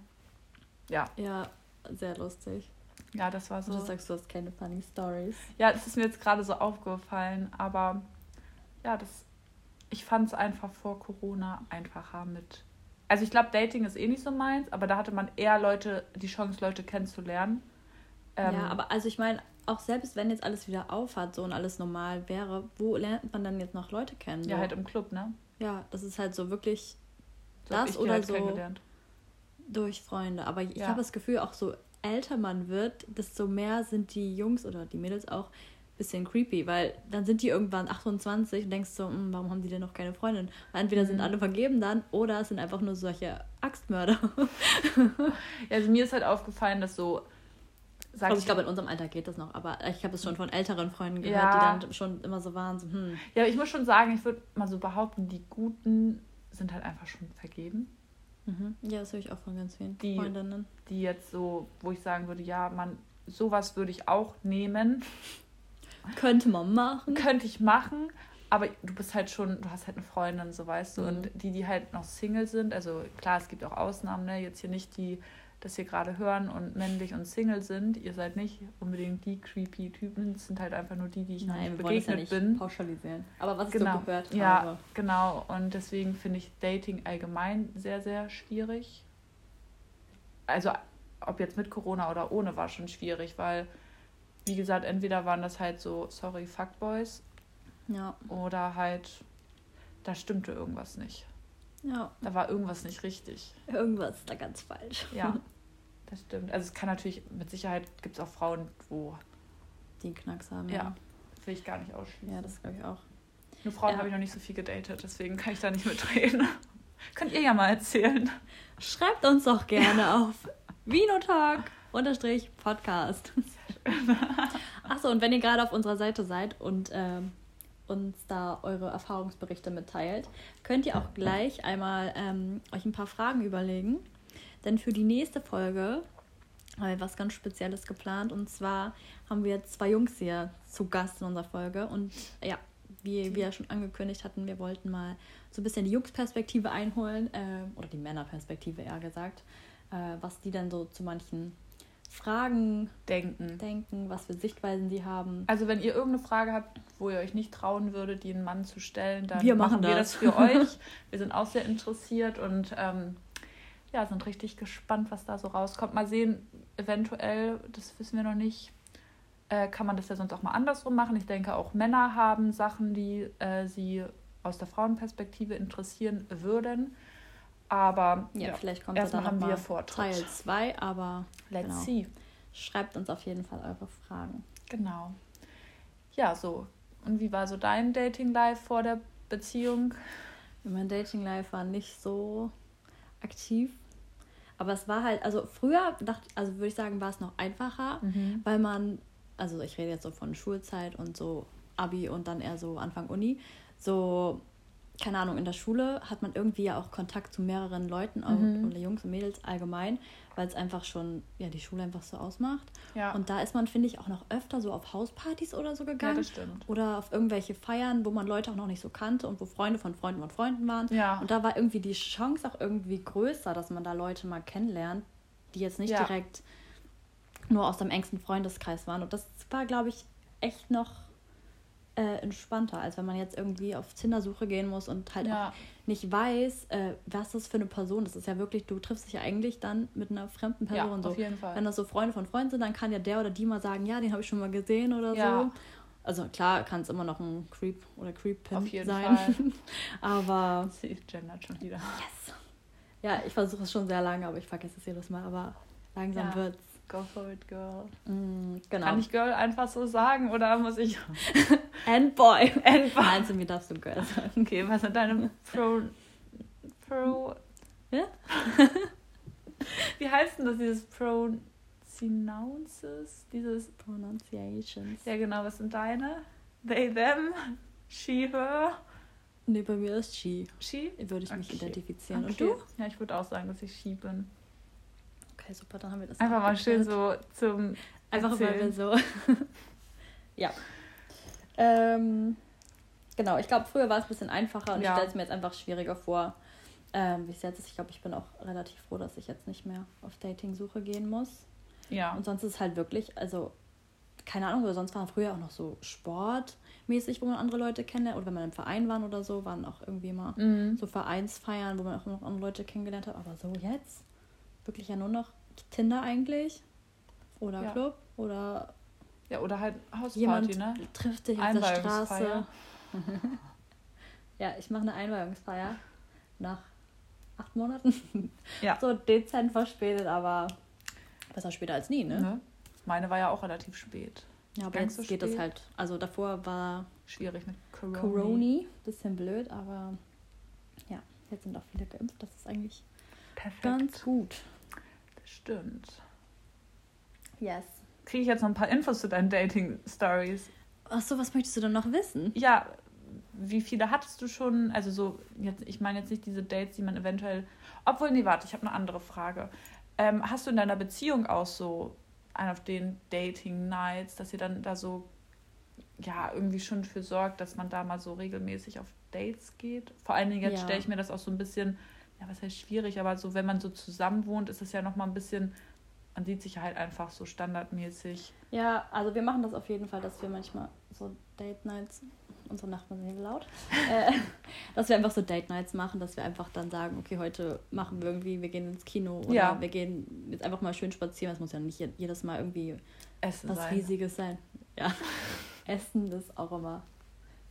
Ja. Ja, sehr lustig. Ja, das war so. Und du sagst, du hast keine funny Stories. Ja, das ist mir jetzt gerade so aufgefallen, aber ja, das, ich fand es einfach vor Corona einfacher mit. Also ich glaube, Dating ist eh nicht so meins, aber da hatte man eher Leute, die Chance, Leute kennenzulernen. Ähm, ja, aber also ich meine, auch selbst wenn jetzt alles wieder aufhat so und alles normal wäre, wo lernt man dann jetzt noch Leute kennen? So? Ja, halt im Club, ne? Ja, das ist halt so wirklich so das oder halt so durch Freunde. Aber ich ja. habe das Gefühl, auch so älter man wird, desto mehr sind die Jungs oder die Mädels auch ein bisschen creepy, weil dann sind die irgendwann 28 und denkst so, hm, warum haben die denn noch keine Freundin? Weil entweder mhm. sind alle vergeben dann oder es sind einfach nur solche Axtmörder. ja, also mir ist halt aufgefallen, dass so Sag also ich glaube, in unserem Alter geht das noch, aber ich habe es schon von älteren Freunden gehört, ja. die dann schon immer so waren. So, hm. Ja, ich muss schon sagen, ich würde mal so behaupten, die Guten sind halt einfach schon vergeben. Mhm. Ja, das höre ich auch von ganz vielen die, Freundinnen. Die jetzt so, wo ich sagen würde, ja, man, sowas würde ich auch nehmen. Könnte man machen. Könnte ich machen, aber du bist halt schon, du hast halt eine Freundin, so weißt du. Mhm. Und die, die halt noch Single sind, also klar, es gibt auch Ausnahmen, ne? Jetzt hier nicht die das hier gerade hören und männlich und Single sind. Ihr seid nicht unbedingt die creepy Typen, es sind halt einfach nur die, die ich Nein, noch nicht begegnet ja nicht bin. Pauschalisieren. Aber was genau. ich so gehört ja, habe. genau. Und deswegen finde ich Dating allgemein sehr, sehr schwierig. Also ob jetzt mit Corona oder ohne war schon schwierig, weil wie gesagt, entweder waren das halt so, sorry, Fuckboys. Ja. Oder halt, da stimmte irgendwas nicht. Ja. Da war irgendwas nicht richtig. Irgendwas ist da ganz falsch. Ja, das stimmt. Also es kann natürlich, mit Sicherheit gibt es auch Frauen, wo... Die einen Knacks haben. Ja, will ich gar nicht ausschließen. Ja, das glaube ich auch. Nur Frauen ja. habe ich noch nicht so viel gedatet, deswegen kann ich da nicht mitreden. Könnt ihr ja mal erzählen. Schreibt uns doch gerne auf Vinotag unterstrich Podcast. Achso, und wenn ihr gerade auf unserer Seite seid und ähm, uns da eure Erfahrungsberichte mitteilt, könnt ihr auch gleich einmal ähm, euch ein paar Fragen überlegen. Denn für die nächste Folge haben wir was ganz Spezielles geplant. Und zwar haben wir zwei Jungs hier zu Gast in unserer Folge. Und ja, wie wir schon angekündigt hatten, wir wollten mal so ein bisschen die Jungs-Perspektive einholen, äh, oder die Männerperspektive eher gesagt, äh, was die dann so zu manchen Fragen denken. denken, was für Sichtweisen sie haben. Also wenn ihr irgendeine Frage habt, wo ihr euch nicht trauen würdet, die einen Mann zu stellen, dann wir machen, machen wir das. das für euch. Wir sind auch sehr interessiert und ähm, ja, sind richtig gespannt, was da so rauskommt. Mal sehen, eventuell, das wissen wir noch nicht, äh, kann man das ja sonst auch mal andersrum machen. Ich denke, auch Männer haben Sachen, die äh, sie aus der Frauenperspektive interessieren würden. Aber ja, ja vielleicht kommt erstmal dann haben wir Vortritt. Teil 2, aber let's genau. see. Schreibt uns auf jeden Fall eure Fragen. Genau. Ja, so. Und wie war so dein Dating Life vor der Beziehung? Mein Dating Life war nicht so aktiv. Aber es war halt, also früher dachte, also würde ich sagen, war es noch einfacher, mhm. weil man, also ich rede jetzt so von Schulzeit und so Abi und dann eher so Anfang Uni, so keine Ahnung, in der Schule hat man irgendwie ja auch Kontakt zu mehreren Leuten, mhm. oder Jungs und Mädels allgemein, weil es einfach schon, ja, die Schule einfach so ausmacht. Ja. Und da ist man, finde ich, auch noch öfter so auf Hauspartys oder so gegangen. Ja, das stimmt. Oder auf irgendwelche Feiern, wo man Leute auch noch nicht so kannte und wo Freunde von Freunden von Freunden waren. Ja. Und da war irgendwie die Chance auch irgendwie größer, dass man da Leute mal kennenlernt, die jetzt nicht ja. direkt nur aus dem engsten Freundeskreis waren. Und das war, glaube ich, echt noch äh, entspannter, als wenn man jetzt irgendwie auf Zindersuche gehen muss und halt ja. auch nicht weiß, äh, was das für eine Person ist. Das ist ja wirklich, du triffst dich ja eigentlich dann mit einer fremden Person. Ja, so. auf jeden Fall. Wenn das so Freunde von Freunden sind, dann kann ja der oder die mal sagen, ja, den habe ich schon mal gesehen oder ja. so. Also klar kann es immer noch ein Creep oder Creep-Pin sein. Fall. aber. Sie gendert schon wieder. Yes. Ja, ich versuche es schon sehr lange, aber ich vergesse es jedes Mal. Aber langsam ja. wird's. Go for it, girl. Mm, genau. Kann ich Girl einfach so sagen oder muss ich. And Boy. And Boy. Nein, zu mir darfst du Girl sagen. Okay, was sind deine Pro. Pro. Ja? Wie heißt denn das, dieses Pronounces? Dieses. Pronunciations. Ja, genau, was sind deine? They, them, she, her, Nee, bei mir ist She. she? Würde ich mich Okay. identifizieren. Okay. Und du? Ja, ich würde auch sagen, dass ich she bin. Okay, super, dann haben wir das Einfach mal schön so zum. Einfach weil wir erzählen. so. ja. Ähm, genau, ich glaube, früher war es ein bisschen einfacher und Ja. ich stelle es mir jetzt einfach schwieriger vor, ähm, wie es jetzt ist. Ich glaube, ich bin auch relativ froh, dass ich jetzt nicht mehr auf Dating-Suche gehen muss. Ja. Und sonst ist es halt wirklich, also, keine Ahnung, aber sonst war früher auch noch so sportmäßig, wo man andere Leute kennenlernt. Oder wenn man im Verein war oder so, waren auch irgendwie immer Mhm. so Vereinsfeiern, wo man auch noch andere Leute kennengelernt hat. Aber so jetzt wirklich ja nur noch Tinder eigentlich. Oder Ja. Club. Oder Ja, oder halt Hausparty, jemand ne? trifft dich auf der. Straße. ja, ich mache eine Einweihungsfeier nach acht Monaten. Ja. So dezent verspätet, aber besser später als nie, ne? Ne? Meine war ja auch relativ spät. Ja, aber jetzt so geht das halt. Also davor war Schwierig mit Corona. Coroni, bisschen blöd, aber ja, jetzt sind auch viele geimpft. Das ist eigentlich Perfekt. ganz gut. Stimmt. Yes. Kriege ich jetzt noch ein paar Infos zu deinen Dating-Stories? Achso, was möchtest du denn noch wissen? Ja, wie viele hattest du schon? Also so, jetzt, ich meine jetzt nicht diese Dates, die man eventuell. Obwohl, nee, warte, ich habe eine andere Frage. Ähm, hast du in deiner Beziehung auch so einen auf den Dating-Nights, dass ihr dann da so ja irgendwie schon für sorgt, dass man da mal so regelmäßig auf Dates geht? Vor allen Dingen jetzt Ja. stelle ich mir das auch so ein bisschen, ja, was heißt schwierig, aber so, wenn man so zusammen wohnt, ist es ja nochmal ein bisschen, man sieht sich halt einfach so standardmäßig. Ja, also wir machen das auf jeden Fall, dass wir manchmal so Date Nights, unsere Nachbarn sind laut, äh, dass wir einfach so Date Nights machen, dass wir einfach dann sagen, okay, heute machen wir irgendwie, wir gehen ins Kino oder Ja. wir gehen jetzt einfach mal schön spazieren. Es muss ja nicht je- jedes Mal irgendwie Essen was sein. Riesiges sein. Ja, Essen ist auch immer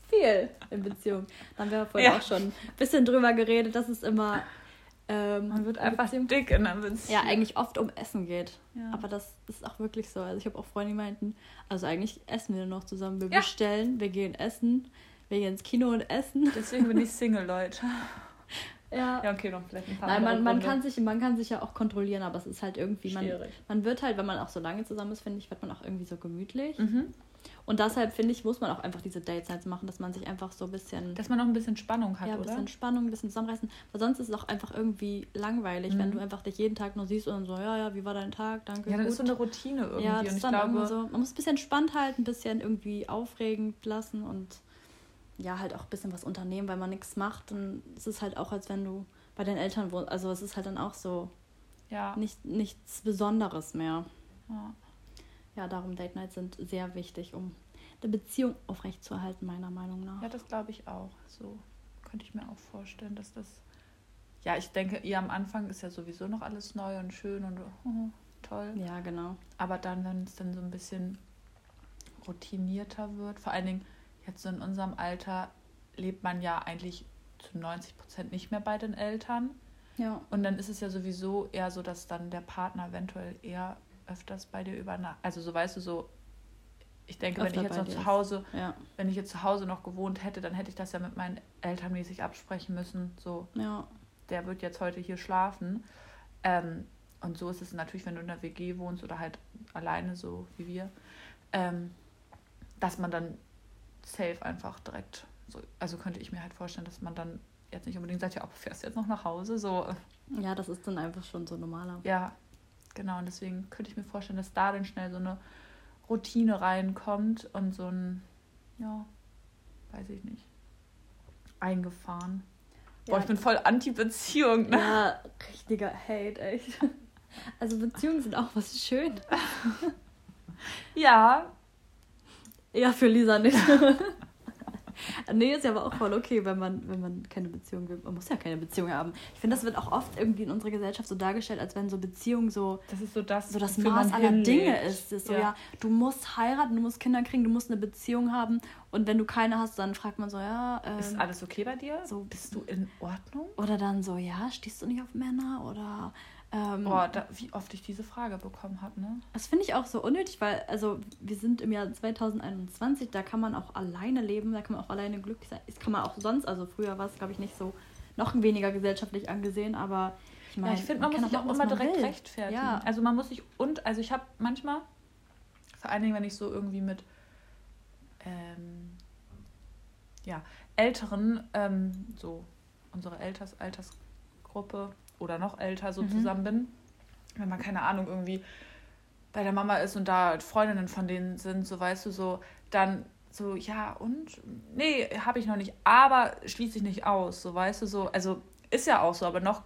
viel in Beziehung. Da haben wir vorhin Ja. auch schon ein bisschen drüber geredet, dass es immer ähm, Man wird in einfach Beziehung- dick in einer Beziehung. ja, eigentlich oft um Essen geht. Ja. Aber das ist auch wirklich so. Also ich habe auch Freunde, die meinten, also eigentlich essen wir noch zusammen. Wir Ja. bestellen, wir gehen essen, wir gehen ins Kino und essen. Deswegen bin ich Single, Leute. Ja. Ja, okay, noch vielleicht ein paar Nein, man, man, kann sich, man kann sich ja auch kontrollieren, aber es ist halt irgendwie, man, Schwierig. man wird halt, wenn man auch so lange zusammen ist, finde ich, wird man auch irgendwie so gemütlich. Mhm. Und deshalb, finde ich, muss man auch einfach diese Dates Nights machen, dass man sich einfach so ein bisschen, Dass man noch ein bisschen Spannung hat, ja, ein oder? bisschen Spannung, ein bisschen zusammenreißen. Weil sonst ist es auch einfach irgendwie langweilig, wenn Mhm. du einfach dich jeden Tag nur siehst und so, ja, ja, wie war dein Tag, danke, ja, dann gut. ist so eine Routine irgendwie. Ja, das und ist dann glaube, irgendwie so. Man muss ein bisschen spannend halten, ein bisschen irgendwie aufregend lassen und ja, halt auch ein bisschen was unternehmen, weil man nichts macht. Und es ist halt auch, als wenn du bei den Eltern wohnst. Also es ist halt dann auch so ja. nicht, nichts Besonderes mehr. ja. Ja, darum Date Nights sind sehr wichtig, um eine Beziehung aufrechtzuerhalten, meiner Meinung nach. Ja, das glaube ich auch. So könnte ich mir auch vorstellen, dass das. Ja, ich denke, ihr am Anfang ist ja sowieso noch alles neu und schön und oh, toll. Ja, genau. Aber dann, wenn es dann so ein bisschen routinierter wird, vor allen Dingen jetzt so in unserem Alter, lebt man ja eigentlich zu 90 Prozent nicht mehr bei den Eltern. Ja. Und dann ist es ja sowieso eher so, dass dann der Partner eventuell eher öfters bei dir übernachtet. Also so weißt du so, ich denke, wenn ich jetzt noch zu. Hause, Ja. wenn ich jetzt zu Hause noch gewohnt hätte, dann hätte ich das ja mit meinen Eltern mäßig absprechen müssen. So, Ja. der wird jetzt heute hier schlafen. Ähm, und so ist es natürlich, wenn du in der WG wohnst oder halt alleine, so wie wir, ähm, dass man dann safe einfach direkt, so, also könnte ich mir halt vorstellen, dass man dann jetzt nicht unbedingt sagt, ja, fährst du jetzt noch nach Hause? So, Ja, das ist dann einfach schon so normaler. ja, genau. Und deswegen könnte ich mir vorstellen, dass da dann schnell so eine Routine reinkommt und so ein, ja, weiß ich nicht, eingefahren. Boah, Ja. ich bin voll Anti-Beziehung, ne? Ja, richtiger Hate, echt. Also Beziehungen sind auch was schön. Ja, Ja, für Lisa nicht. nee, ist ja aber auch voll okay, wenn man, wenn man keine Beziehung will. Man muss ja keine Beziehung haben. Ich finde, das wird auch oft irgendwie in unserer Gesellschaft so dargestellt, als wenn so Beziehung so, das ist so das, so das Maß aller hinlebt. Dinge ist. Ist so, Ja. ja. du musst heiraten, du musst Kinder kriegen, du musst eine Beziehung haben. Und wenn du keine hast, dann fragt man so, ja. Ähm, Ist alles okay bei dir? so- Bist du in Ordnung? oder dann so, ja, stehst du nicht auf Männer? Oder Ähm, Boah, da, wie oft ich diese Frage bekommen habe, ne? Das finde ich auch so unnötig, weil, also, wir sind im Jahr 2021, da kann man auch alleine leben, da kann man auch alleine glücklich sein. Das kann man auch sonst, also früher war es, glaube ich, nicht so, noch weniger gesellschaftlich angesehen, aber ich meine, ja, ich finde, man, kann muss sich auch was immer man direkt will. rechtfertigen. Ja. Also man muss sich und, also ich habe manchmal, vor allen Dingen, wenn ich so irgendwie mit ähm, ja, Älteren, ähm, so unsere Alters, Altersgruppe oder noch älter so Mhm. zusammen bin, wenn man, keine Ahnung, irgendwie bei der Mama ist und da Freundinnen von denen sind, so weißt du, so, dann so, ja, und? Nee, habe ich noch nicht, aber schließe ich nicht aus, so weißt du, so, also ist ja auch so, aber noch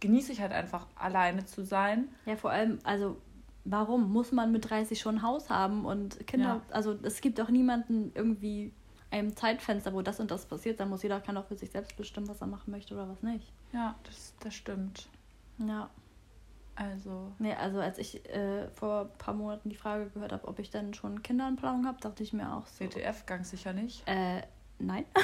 genieße ich halt einfach alleine zu sein. Ja, vor allem, also warum muss man mit 30 schon ein Haus haben und Kinder, Ja. also es gibt auch niemanden irgendwie einem Zeitfenster, wo das und das passiert, dann muss jeder kann auch für sich selbst bestimmen, was er machen möchte oder was nicht. Ja, das, das stimmt. Ja. Also, Nee, also als ich äh, vor ein paar Monaten die Frage gehört habe, ob ich dann schon Kinder in Planung habe, dachte ich mir auch so. WTF ganz sicher nicht. Äh, nein.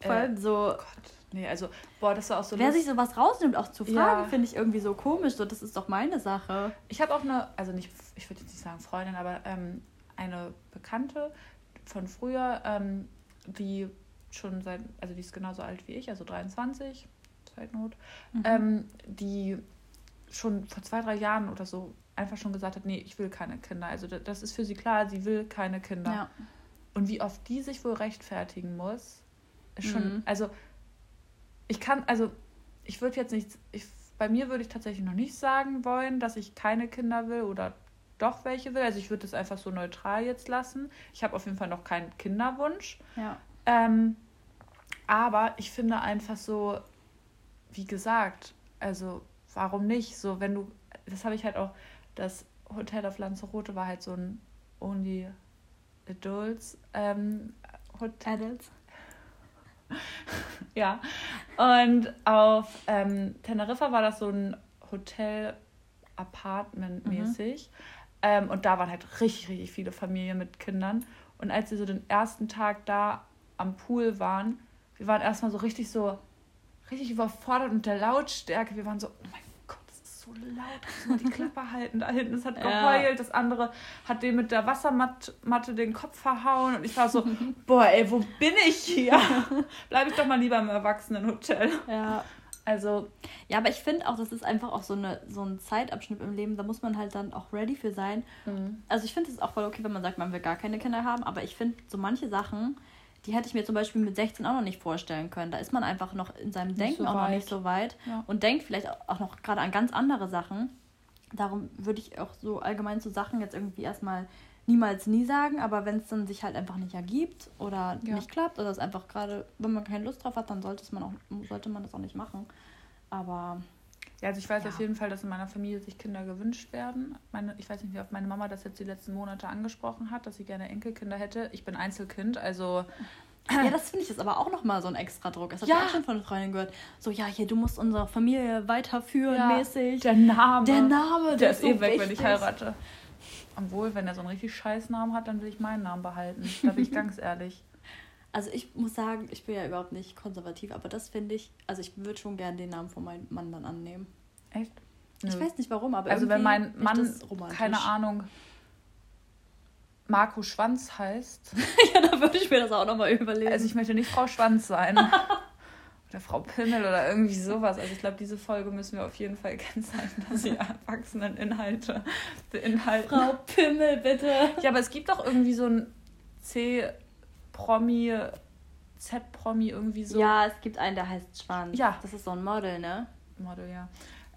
Vor Äh, allem so, Gott. Nee, also, boah, das war auch so wer lustig. sich sowas rausnimmt, auch zu fragen, Ja. finde ich irgendwie so komisch. So, das ist doch meine Sache. Ich habe auch eine, also nicht, ich würde jetzt nicht sagen Freundin, aber ähm, eine Bekannte von früher, ähm, die schon seit, also die ist genauso alt wie ich, also 23, Zeitnot, Mhm. ähm, die schon vor zwei, drei Jahren oder so einfach schon gesagt hat, nee, ich will keine Kinder. Also da- das ist für sie klar, sie will keine Kinder. Ja. Und wie oft die sich wohl rechtfertigen muss, ist schon, Mhm. also ich kann, also ich würde jetzt nicht, ich, bei mir würde ich tatsächlich noch nicht sagen wollen, dass ich keine Kinder will oder doch welche will. Also ich würde das einfach so neutral jetzt lassen. Ich habe auf jeden Fall noch keinen Kinderwunsch. Ja. Ähm, aber ich finde einfach so, wie gesagt, also warum nicht? So, wenn du, das habe ich halt auch, das Hotel auf Lanzarote war halt so ein Only Adults ähm, Hotel. Adults. Ja. Und auf ähm, Teneriffa war das so ein Hotel Apartment mäßig. Ähm, und da waren halt richtig, richtig viele Familien mit Kindern. Und als wir so den ersten Tag da am Pool waren, wir waren erstmal so richtig so, richtig überfordert mit der Lautstärke. Wir waren so, oh mein Gott, das ist so laut, muss mal die Klappe halten. Da hinten, es hat Ja. geheult. Das andere hat dem mit der Wassermatte den Kopf verhauen. Und ich war so, boah, ey, wo bin ich hier? Bleibe ich doch mal lieber im Erwachsenenhotel. Ja. Also, Ja, aber ich finde auch, das ist einfach auch so, eine, so ein Zeitabschnitt im Leben, da muss man halt dann auch ready für sein. Also ich finde es auch voll okay, wenn man sagt, man will gar keine Kinder haben, aber ich finde so manche Sachen, die hätte ich mir zum Beispiel mit 16 auch noch nicht vorstellen können. Da ist man einfach noch in seinem Nicht Denken so auch noch nicht so weit Ja. und denkt vielleicht auch noch gerade an ganz andere Sachen. Darum würde ich auch so allgemein zu Sachen jetzt irgendwie erstmal niemals nie sagen, aber wenn es dann sich halt einfach nicht ergibt oder Ja. nicht klappt oder es einfach gerade, wenn man keine Lust drauf hat, dann sollte man auch, sollte man das auch nicht machen. Aber ja, also ich weiß Ja. auf jeden Fall, dass in meiner Familie sich Kinder gewünscht werden. Meine, ich weiß nicht, wie oft meine Mama das jetzt die letzten Monate angesprochen hat, dass sie gerne Enkelkinder hätte. Ich bin Einzelkind, also Ja, das finde ich ist aber auch nochmal so ein extra Druck. Das habe Ja. ich auch schon von einer Freundin gehört. So, ja, hier, du musst unsere Familie weiterführen, Ja, mäßig. der Name. Der Name, der ist so eh weg, wenn ich wichtig. heirate. Obwohl, wenn er so einen richtig scheiß Namen hat, dann will ich meinen Namen behalten. Da bin ich ganz ehrlich. Also ich muss sagen, ich bin ja überhaupt nicht konservativ, aber das finde ich, also ich würde schon gerne den Namen von meinem Mann dann annehmen. Echt? Ich Nö. weiß nicht warum, aber Also wenn mein Mann, keine Ahnung, Marco Schwanz heißt, ja, da würde ich mir das auch nochmal überlegen. also ich möchte nicht Frau Schwanz sein. Oder Frau Pimmel oder irgendwie sowas. Also ich glaube, diese Folge müssen wir auf jeden Fall kennzeichnen, dass sie Erwachseneninhalte beinhalten. Frau Pimmel, bitte. Ja, aber es gibt doch irgendwie so ein C-Promi, Z-Promi irgendwie so. Ja, es gibt einen, der heißt Schwanz. Ja. Das ist so ein Model, ne? Model, ja.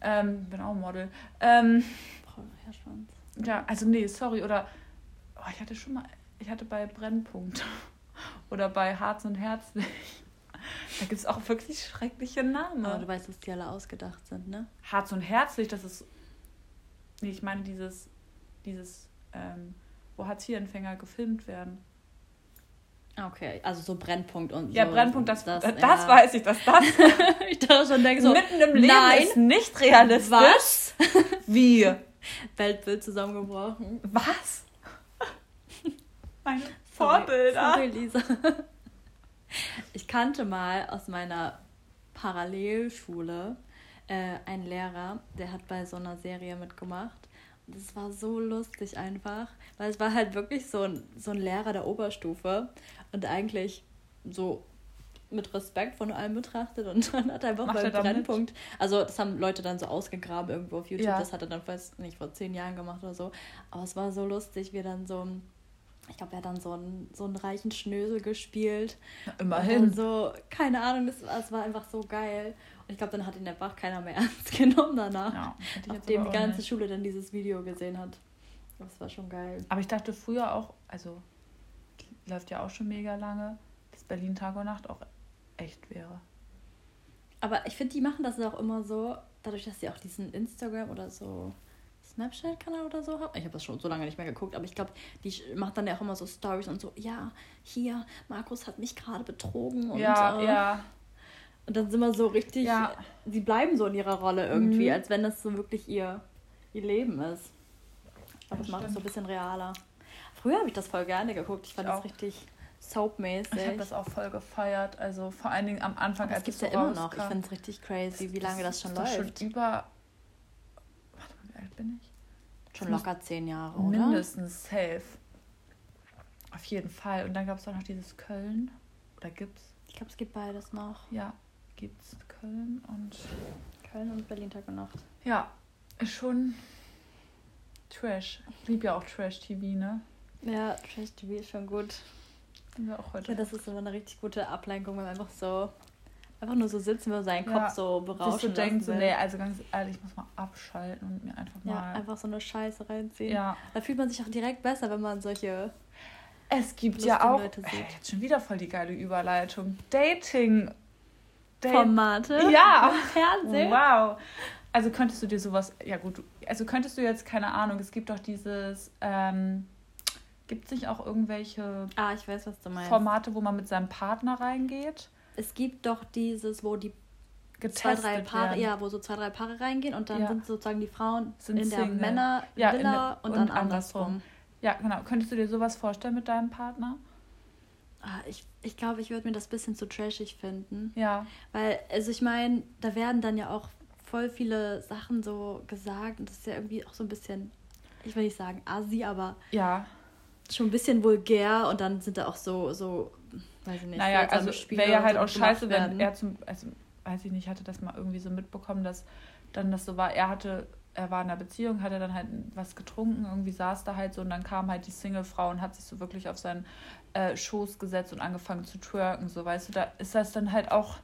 Ähm, bin auch Model. Ähm, Frau Herr Schwanz. ja, also nee, sorry. Oder oh, ich hatte schon mal, ich hatte bei Brennpunkt oder bei Harz und Herzlich. Da gibt es auch wirklich schreckliche Namen. Aber du weißt, dass die alle ausgedacht sind, ne? Harz und Herzlich, das ist. Nee, ich meine dieses, dieses, ähm, wo Hartz-IV-Empfänger gefilmt werden. Okay, also so Brennpunkt und Ja, so. Brennpunkt, das, das, ja. weiß ich, dass das ich dachte schon, denke so, mitten im Leben nein. ist nicht realistisch. was? Wie? Weltbild zusammengebrochen. Was? Meine Sorry, Vorbilder. Sorry, Lisa. Ich kannte mal aus meiner Parallelschule äh, ein Lehrer, der hat bei so einer Serie mitgemacht. Und es war so lustig einfach, weil es war halt wirklich so ein, so ein Lehrer der Oberstufe und eigentlich so mit Respekt von allen betrachtet und dann hat er einfach Macht beim er Brennpunkt, also das haben Leute dann so ausgegraben irgendwo auf YouTube, ja. das hat er dann weiß nicht vor zehn Jahren gemacht oder so, aber es war so lustig, wie dann so ich glaube, er hat dann so einen, so einen reichen Schnösel gespielt. immerhin. so, keine Ahnung, das, das war einfach so geil. Und ich glaube, dann hat ihn einfach keiner mehr ernst genommen danach. Ja, nachdem die ganze nicht. Schule dann dieses Video gesehen hat. Das war schon geil. Aber ich dachte früher auch, also läuft ja auch schon mega lange, dass Berlin Tag und Nacht auch echt wäre. Aber ich finde, die machen das auch immer so, dadurch, dass sie auch diesen Instagram oder so Snapchat-Kanal oder so haben. Ich habe das schon so lange nicht mehr geguckt, aber ich glaube, die macht dann ja auch immer so Stories und so, ja, hier, Markus hat mich gerade betrogen und ja, äh, ja. Und dann sind wir so richtig, ja. sie bleiben so in ihrer Rolle irgendwie, mhm. als wenn das so wirklich ihr, ihr Leben ist. Aber das, das macht es so ein bisschen realer. Früher habe ich das voll gerne geguckt. Ich fand ich das auch. richtig soapmäßig. Ich habe das auch voll gefeiert. Also vor allen Dingen am Anfang, das als es so ja immer noch. Ich finde es richtig crazy, wie lange das, das schon läuft. Schon über alt bin ich? Schon locker zehn Jahre, oder? Mindestens safe. Auf jeden Fall. Und dann gab es auch noch dieses Köln. Oder gibt's? Ich glaube, es gibt beides noch. Ja, gibt's Köln und. Köln und Berlin Tag und Nacht. Ja, ist schon Trash. Ich liebe ja auch Trash-TV, ne? Ja, Trash-TV ist schon gut. Ja, auch heute. Ja, das ist immer eine richtig gute Ablenkung, wenn man einfach so einfach nur so sitzen und seinen ja, Kopf so berauschen so denkt, so, nee, also ganz ehrlich, ich muss mal abschalten und mir einfach mal... Ja, einfach so eine Scheiße reinziehen. Ja. Da fühlt man sich auch direkt besser, wenn man solche... Es gibt ja auch, Leute sieht. jetzt schon wieder voll die geile Überleitung, Dating... Date Formate? Ja. Fernsehen? Wow. Also könntest du dir sowas, ja gut, also könntest du jetzt, keine Ahnung, es gibt doch dieses, ähm, gibt es nicht auch irgendwelche ah, ich weiß, was du meinst. Formate, wo man mit seinem Partner reingeht? Es gibt doch dieses, wo die zwei, drei Paare, werden. ja, wo so zwei, drei Paare reingehen und dann ja. sind sozusagen die Frauen sind in Single. der Männervilla ja, und, und dann andersrum. Ja, genau. Könntest du dir sowas vorstellen mit deinem Partner? Ah, ich ich glaube, ich würde mir das ein bisschen zu trashig finden. Ja. Weil, also ich meine, da werden dann ja auch voll viele Sachen so gesagt und das ist ja irgendwie auch so ein bisschen, ich will nicht sagen assi, aber ja. schon ein bisschen vulgär und dann sind da auch so, so weiß ich nicht. Naja, also wäre ja halt auch scheiße, wenn er zum, also weiß ich nicht, hatte das mal irgendwie so mitbekommen, dass dann das so war, er hatte, er war in einer Beziehung, hat er dann halt was getrunken, irgendwie saß da halt so und dann kam halt die Single-Frau und hat sich so wirklich auf seinen äh, Schoß gesetzt und angefangen zu twerken, so weißt du, da ist das dann halt auch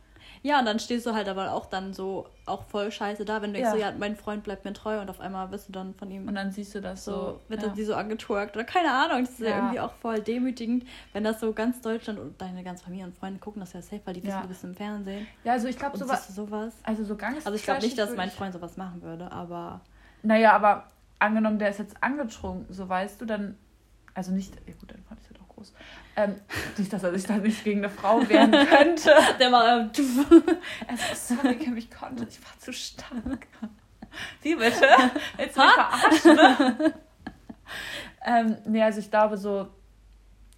ja, und dann stehst du halt aber auch dann so auch voll scheiße da, wenn du ja. so, ja, mein Freund bleibt mir treu und auf einmal wirst du dann von ihm. Und dann siehst du das so. so wird ja. die so angetwerkt oder keine Ahnung. Das ist ja. ja. irgendwie auch voll demütigend, wenn das so ganz Deutschland und deine ganze Familie und Freunde gucken das ja safe, weil die wissen, du bist im Fernsehen. Ja, also ich glaube sowas, sowas. Also so ganz Also ich glaube nicht, dass mein Freund sowas machen würde, aber. Naja, aber angenommen, der ist jetzt angetrunken, so weißt du, dann. Also nicht. Ja gut, dann fand ich das auch groß. Ähm, nicht, dass er sich da nicht gegen eine Frau wehren könnte. Der war. Ähm, also, sorry, Kim, ich konnte. Ich war zu stark. Wie bitte? Jetzt mich verarschen, ne? ähm, nee, also ich glaube so,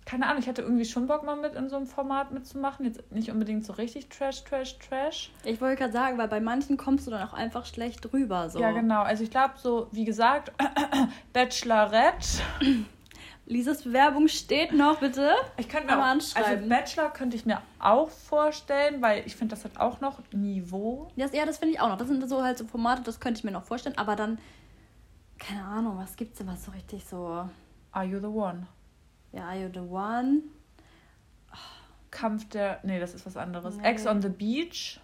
keine Ahnung, ich hatte irgendwie schon Bock mal mit in so einem Format mitzumachen. Jetzt nicht unbedingt so richtig Trash, Trash, Trash. Ich wollte gerade sagen, weil bei manchen kommst du dann auch einfach schlecht rüber. So. Ja, genau. Also ich glaube so, wie gesagt, Bachelorette. Lisas Bewerbung steht noch, bitte. Ich könnte mir auch, anschreiben. Also Bachelor könnte ich mir auch vorstellen, weil ich finde, das hat auch noch Niveau. Das, ja, das finde ich auch noch. Das sind so halt so Formate, das könnte ich mir noch vorstellen. Aber dann, keine Ahnung, was gibt's denn was so richtig so... Are You The One? Ja, Are You The One? Kampf der... Nee, das ist was anderes. Nee. Ex on the Beach.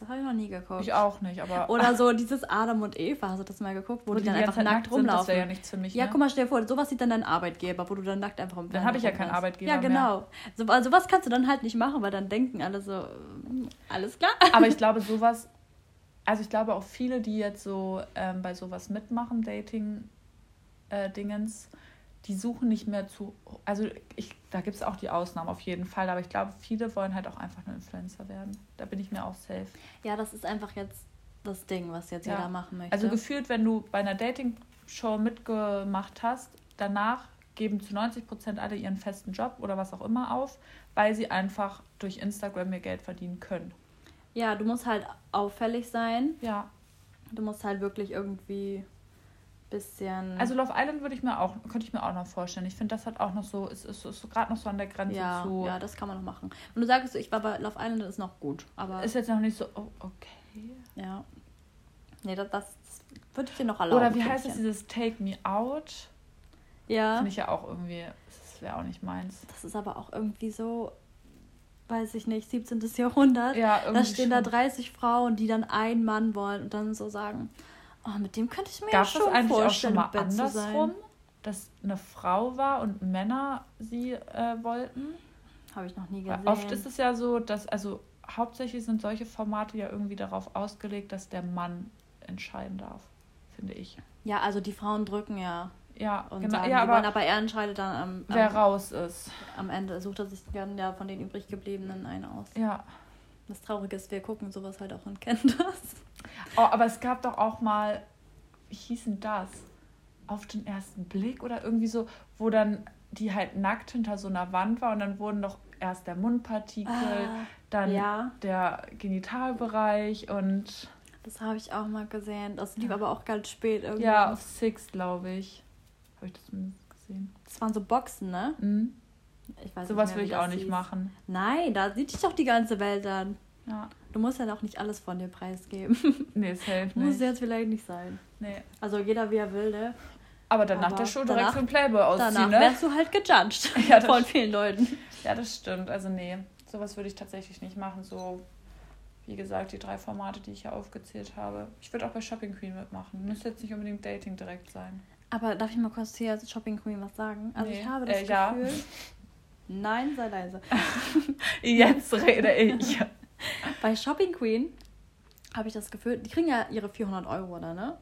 Das habe ich noch nie geguckt. Ich auch nicht, aber. Oder so dieses Adam und Eva, hast du das mal geguckt, wo, wo die, dann einfach nackt, nackt rumlaufen. Sind, das wäre ja nichts für mich. Ja, ne? guck mal, stell dir vor, sowas sieht dann dein Arbeitgeber, wo du dann nackt einfach im Dann habe ich ja keinen Arbeitgeber. Ja, genau. Mehr. So, also sowas kannst du dann halt nicht machen, weil dann denken alle so, hm, alles klar. Aber ich glaube, sowas, also ich glaube auch viele, die jetzt so ähm, bei sowas mitmachen, Dating-Dingens, äh, die suchen nicht mehr zu, also ich, da gibt es auch die Ausnahmen auf jeden Fall, aber ich glaube, viele wollen halt auch einfach nur Influencer werden. Da bin ich mir auch safe. Ja, das ist einfach jetzt das Ding, was jetzt ja. jeder machen möchte. Also gefühlt, wenn du bei einer Dating-Show mitgemacht hast, danach geben zu 90 Prozent alle ihren festen Job oder was auch immer auf, weil sie einfach durch Instagram ihr Geld verdienen können. Ja, du musst halt auffällig sein. Ja. Du musst halt wirklich irgendwie bisschen. Also Love Island würde ich mir auch, könnte ich mir auch noch vorstellen. Ich finde, das hat auch noch so, ist, ist, ist so gerade noch so an der Grenze ja, zu. ja, das kann man noch machen. Und du sagst, ich war bei Love Island, das ist noch gut. Aber Ist jetzt noch nicht so, oh, okay. ja. Nee, das, das, das würde ich dir noch erlauben. Oder wie heißt es, Kindchen. dieses Take Me Out? Ja. Finde ich ja auch irgendwie, das wäre auch nicht meins. Das ist aber auch irgendwie so, weiß ich nicht, 17. Jahrhundert. Ja, Da irgendwie stehen da schon. 30 Frauen, die dann einen Mann wollen und dann so sagen, oh, mit dem könnte ich mir Gab ja es schon eigentlich auch schon vorstellen, mal andersrum, dass eine Frau war und Männer sie äh, wollten? Habe ich noch nie Weil gesehen. oft ist es ja so, dass, also hauptsächlich sind solche Formate ja irgendwie darauf ausgelegt, dass der Mann entscheiden darf, finde ich. ja, also die Frauen drücken ja Ja, und genau. sagen, Ja, die wollen, aber aber er entscheidet dann am, wer am, raus ist. am Ende, sucht er sich dann ja von den übrig gebliebenen einen aus. Ja. Das Traurige ist, wir gucken sowas halt auch und kennen das. Oh, aber es gab doch auch mal, wie hieß denn das? Auf den ersten Blick oder irgendwie so, wo dann die halt nackt hinter so einer Wand war und dann wurden doch erst der Mundpartikel, Ah, dann ja. der Genitalbereich und Das habe ich auch mal gesehen. Das lief aber auch ganz spät irgendwie. ja, auf Six, glaube ich. Habe ich das gesehen. Das waren so Boxen, ne? Mhm. Ich weiß Sowas nicht mehr, will ich auch nicht hieß. machen. Nein, da sieht dich doch die ganze Welt an. Ja. Du musst ja auch nicht alles von dir preisgeben. Nee, es hilft Muss nicht. jetzt vielleicht nicht sein. Nee. Also jeder wie er will, ne? Aber dann nach der Show direkt danach- für den Playboy ausziehen, Danach ne? wärst du halt gejudged Ja, von vielen Leuten. Ja, das stimmt. Also nee, sowas würde ich tatsächlich nicht machen. So, wie gesagt, die drei Formate, die ich hier aufgezählt habe. Ich würde auch bei Shopping Queen mitmachen. Müsste jetzt nicht unbedingt Dating direkt sein. Aber darf ich mal kurz hier als Shopping Queen was sagen? Also Nee. ich habe das Äh, ja. Gefühl. Nein, sei leise. Jetzt rede ich. Bei Shopping Queen habe ich das Gefühl, die kriegen ja ihre 400 Euro, oder ne?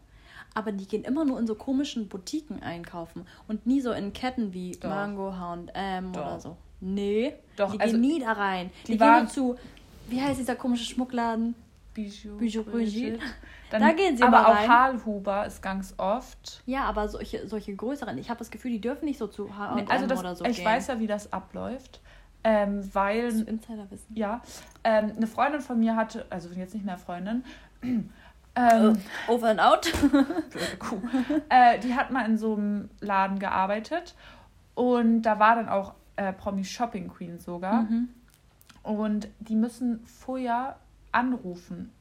Aber die gehen immer nur in so komischen Boutiquen einkaufen und nie so in Ketten wie Doch. Mango, H&M oder so. Nee, Doch, die also gehen nie da rein. Die, die gehen nur zu, wie heißt dieser komische Schmuckladen? Bijou. Bijou Brigitte. Dann, Da gehen sie aber auch rein. Halhuber ist ganz oft. Ja, aber solche, solche größeren, ich habe das Gefühl, die dürfen nicht so zu H&M Nee, also das, oder so ich gehen. weiß ja, wie das abläuft. Ähm, weil Das Insiderwissen. Ja, ähm, eine Freundin von mir hatte, also jetzt nicht mehr Freundin, ähm, Over and out. blöde Kuh, äh, die hat mal in so einem Laden gearbeitet und da war dann auch äh, Promi Shopping Queen sogar Mhm. und die müssen vorher anrufen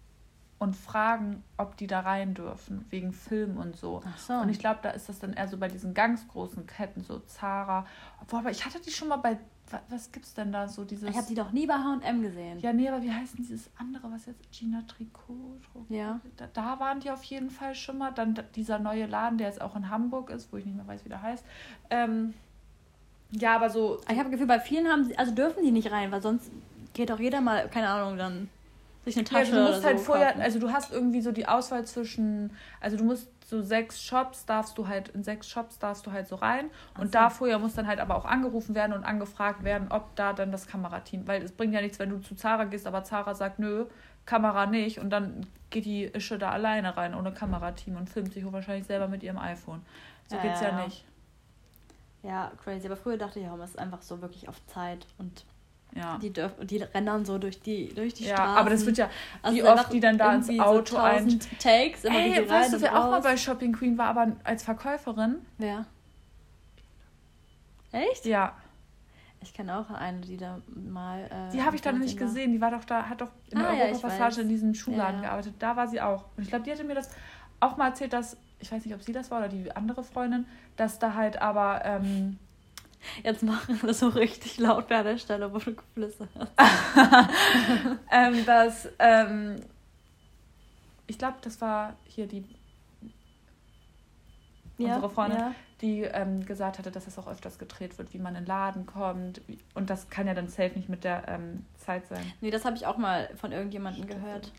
und fragen, ob die da rein dürfen, wegen Film und so. So. Und ich glaube, da ist das dann eher so bei diesen ganz großen Ketten, so Zara. Obwohl, aber ich hatte die schon mal bei, wa- was gibt's denn da so, dieses... Ich habe die doch nie bei H&M gesehen. Ja, nee, aber wie heißt denn dieses andere, was jetzt Gina Tricot? Ja. Da, da waren die auf jeden Fall schon mal. Dann da- dieser neue Laden, der jetzt auch in Hamburg ist, wo ich nicht mehr weiß, wie der heißt. Ähm, ja, aber so. Ich habe Gefühl, bei vielen haben sie, also dürfen die nicht rein, weil sonst geht auch jeder mal, keine Ahnung, dann sich eine Ja, Tasche du musst oder so halt vorher, kaufen. also du hast irgendwie so die Auswahl zwischen, also du musst so sechs Shops darfst du halt, in sechs Shops darfst du halt so rein. Und so. da vorher muss dann halt aber auch angerufen werden und angefragt werden, ob da dann das Kamerateam, weil es bringt ja nichts, wenn du zu Zara gehst, aber Zara sagt, nö, Kamera nicht und dann geht die Ische da alleine rein ohne Kamerateam und filmt sich wahrscheinlich selber mit ihrem iPhone. So Ja, geht's ja, ja, ja. nicht. Ja, crazy. Aber früher dachte ich, ja, es ist einfach so wirklich auf Zeit und Ja. die dürfen, die rennen dann so durch die, durch die ja, Straßen. aber das wird ja, Also wie oft die dann da ins Auto so ein. 1000 Takes, immer Ey, rein weißt du, wer auch mal bei Shopping Queen war, aber als Verkäuferin? Wer? Echt? Ja. Ich kenne auch eine, die da mal. Äh, Die habe ich dann nicht war. gesehen. Die war doch da, hat doch in der Ah, ja, ich Europapassage weiß. in diesem Schuhladen Ja, ja. gearbeitet. Da war sie auch. Und ich glaube, die hatte mir das auch mal erzählt, dass, ich weiß nicht, ob sie das war oder die andere Freundin, dass da halt aber, ähm, Jetzt machen wir so richtig laut bei der Stelle, wo du geflüstert hast. ähm dass, ähm, ich glaube, das war hier die, Unsere Freundin. Ja. die ähm, gesagt hatte, dass das auch öfters gedreht wird, wie man in den Laden kommt. Wie, und das kann ja dann safe nicht mit der ähm, Zeit sein. Nee, das habe ich auch mal von irgendjemandem gehört.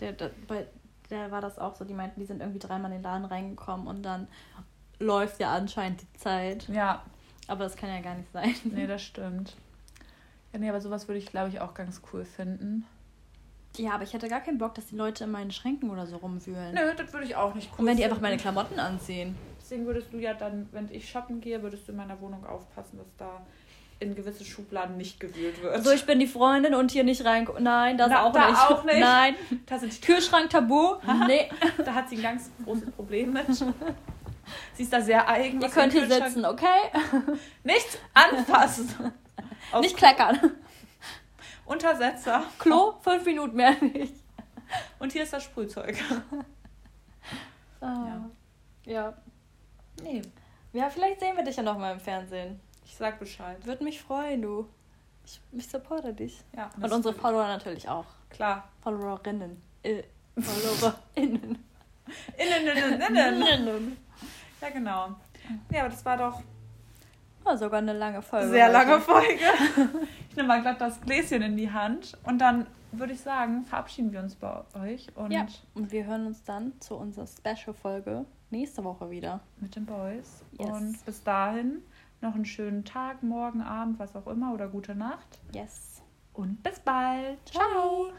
Der, der, bei, der war das auch so. Die meinten, die sind irgendwie dreimal in den Laden reingekommen und dann läuft ja anscheinend die Zeit. Ja, Aber das kann ja gar nicht sein. nee, das stimmt. Ja, nee, aber sowas würde ich, glaube ich, auch ganz cool finden. Ja, aber ich hätte gar keinen Bock, dass die Leute in meinen Schränken oder so rumwühlen. Nö, das würde ich auch nicht cool Und wenn die finden. einfach meine Klamotten anziehen. Deswegen würdest du ja dann, wenn ich shoppen gehe, würdest du in meiner Wohnung aufpassen, dass da in gewisse Schubladen nicht gewühlt wird. So, ich bin die Freundin und hier nicht rein. Nein, das Na, auch, da nicht. auch nicht. Nein. da sind die Kühlschrank tabu? nee. Da hat sie ein ganz großes Problem mit. Sie ist da sehr eigen. Ihr könnt hier sitzen, okay? Nichts anfassen. Auf Nicht kleckern. Untersetzer. Klo, fünf Minuten mehr nicht. Und hier ist das Sprühzeug. Ah. Ja. Nee, Ja, vielleicht sehen wir dich ja noch mal im Fernsehen. ich sag Bescheid. Würde mich freuen, du. Ich, ich supporte dich. Ja, Und unsere Follower natürlich auch. Klar. Followerinnen. Äh, Followerinnen. Innen, innen, innen. Ja, genau. Ja, aber das war doch War sogar eine lange Folge. sehr heute. lange Folge. Ich nehme mal glatt das Gläschen in die Hand und dann würde ich sagen, verabschieden wir uns bei euch und Ja. Und wir hören uns dann zu unserer Special-Folge nächste Woche wieder. mit den Boys. Yes. Und bis dahin noch einen schönen Tag, morgen, Abend, was auch immer oder gute Nacht. Yes. Und bis bald. Ciao.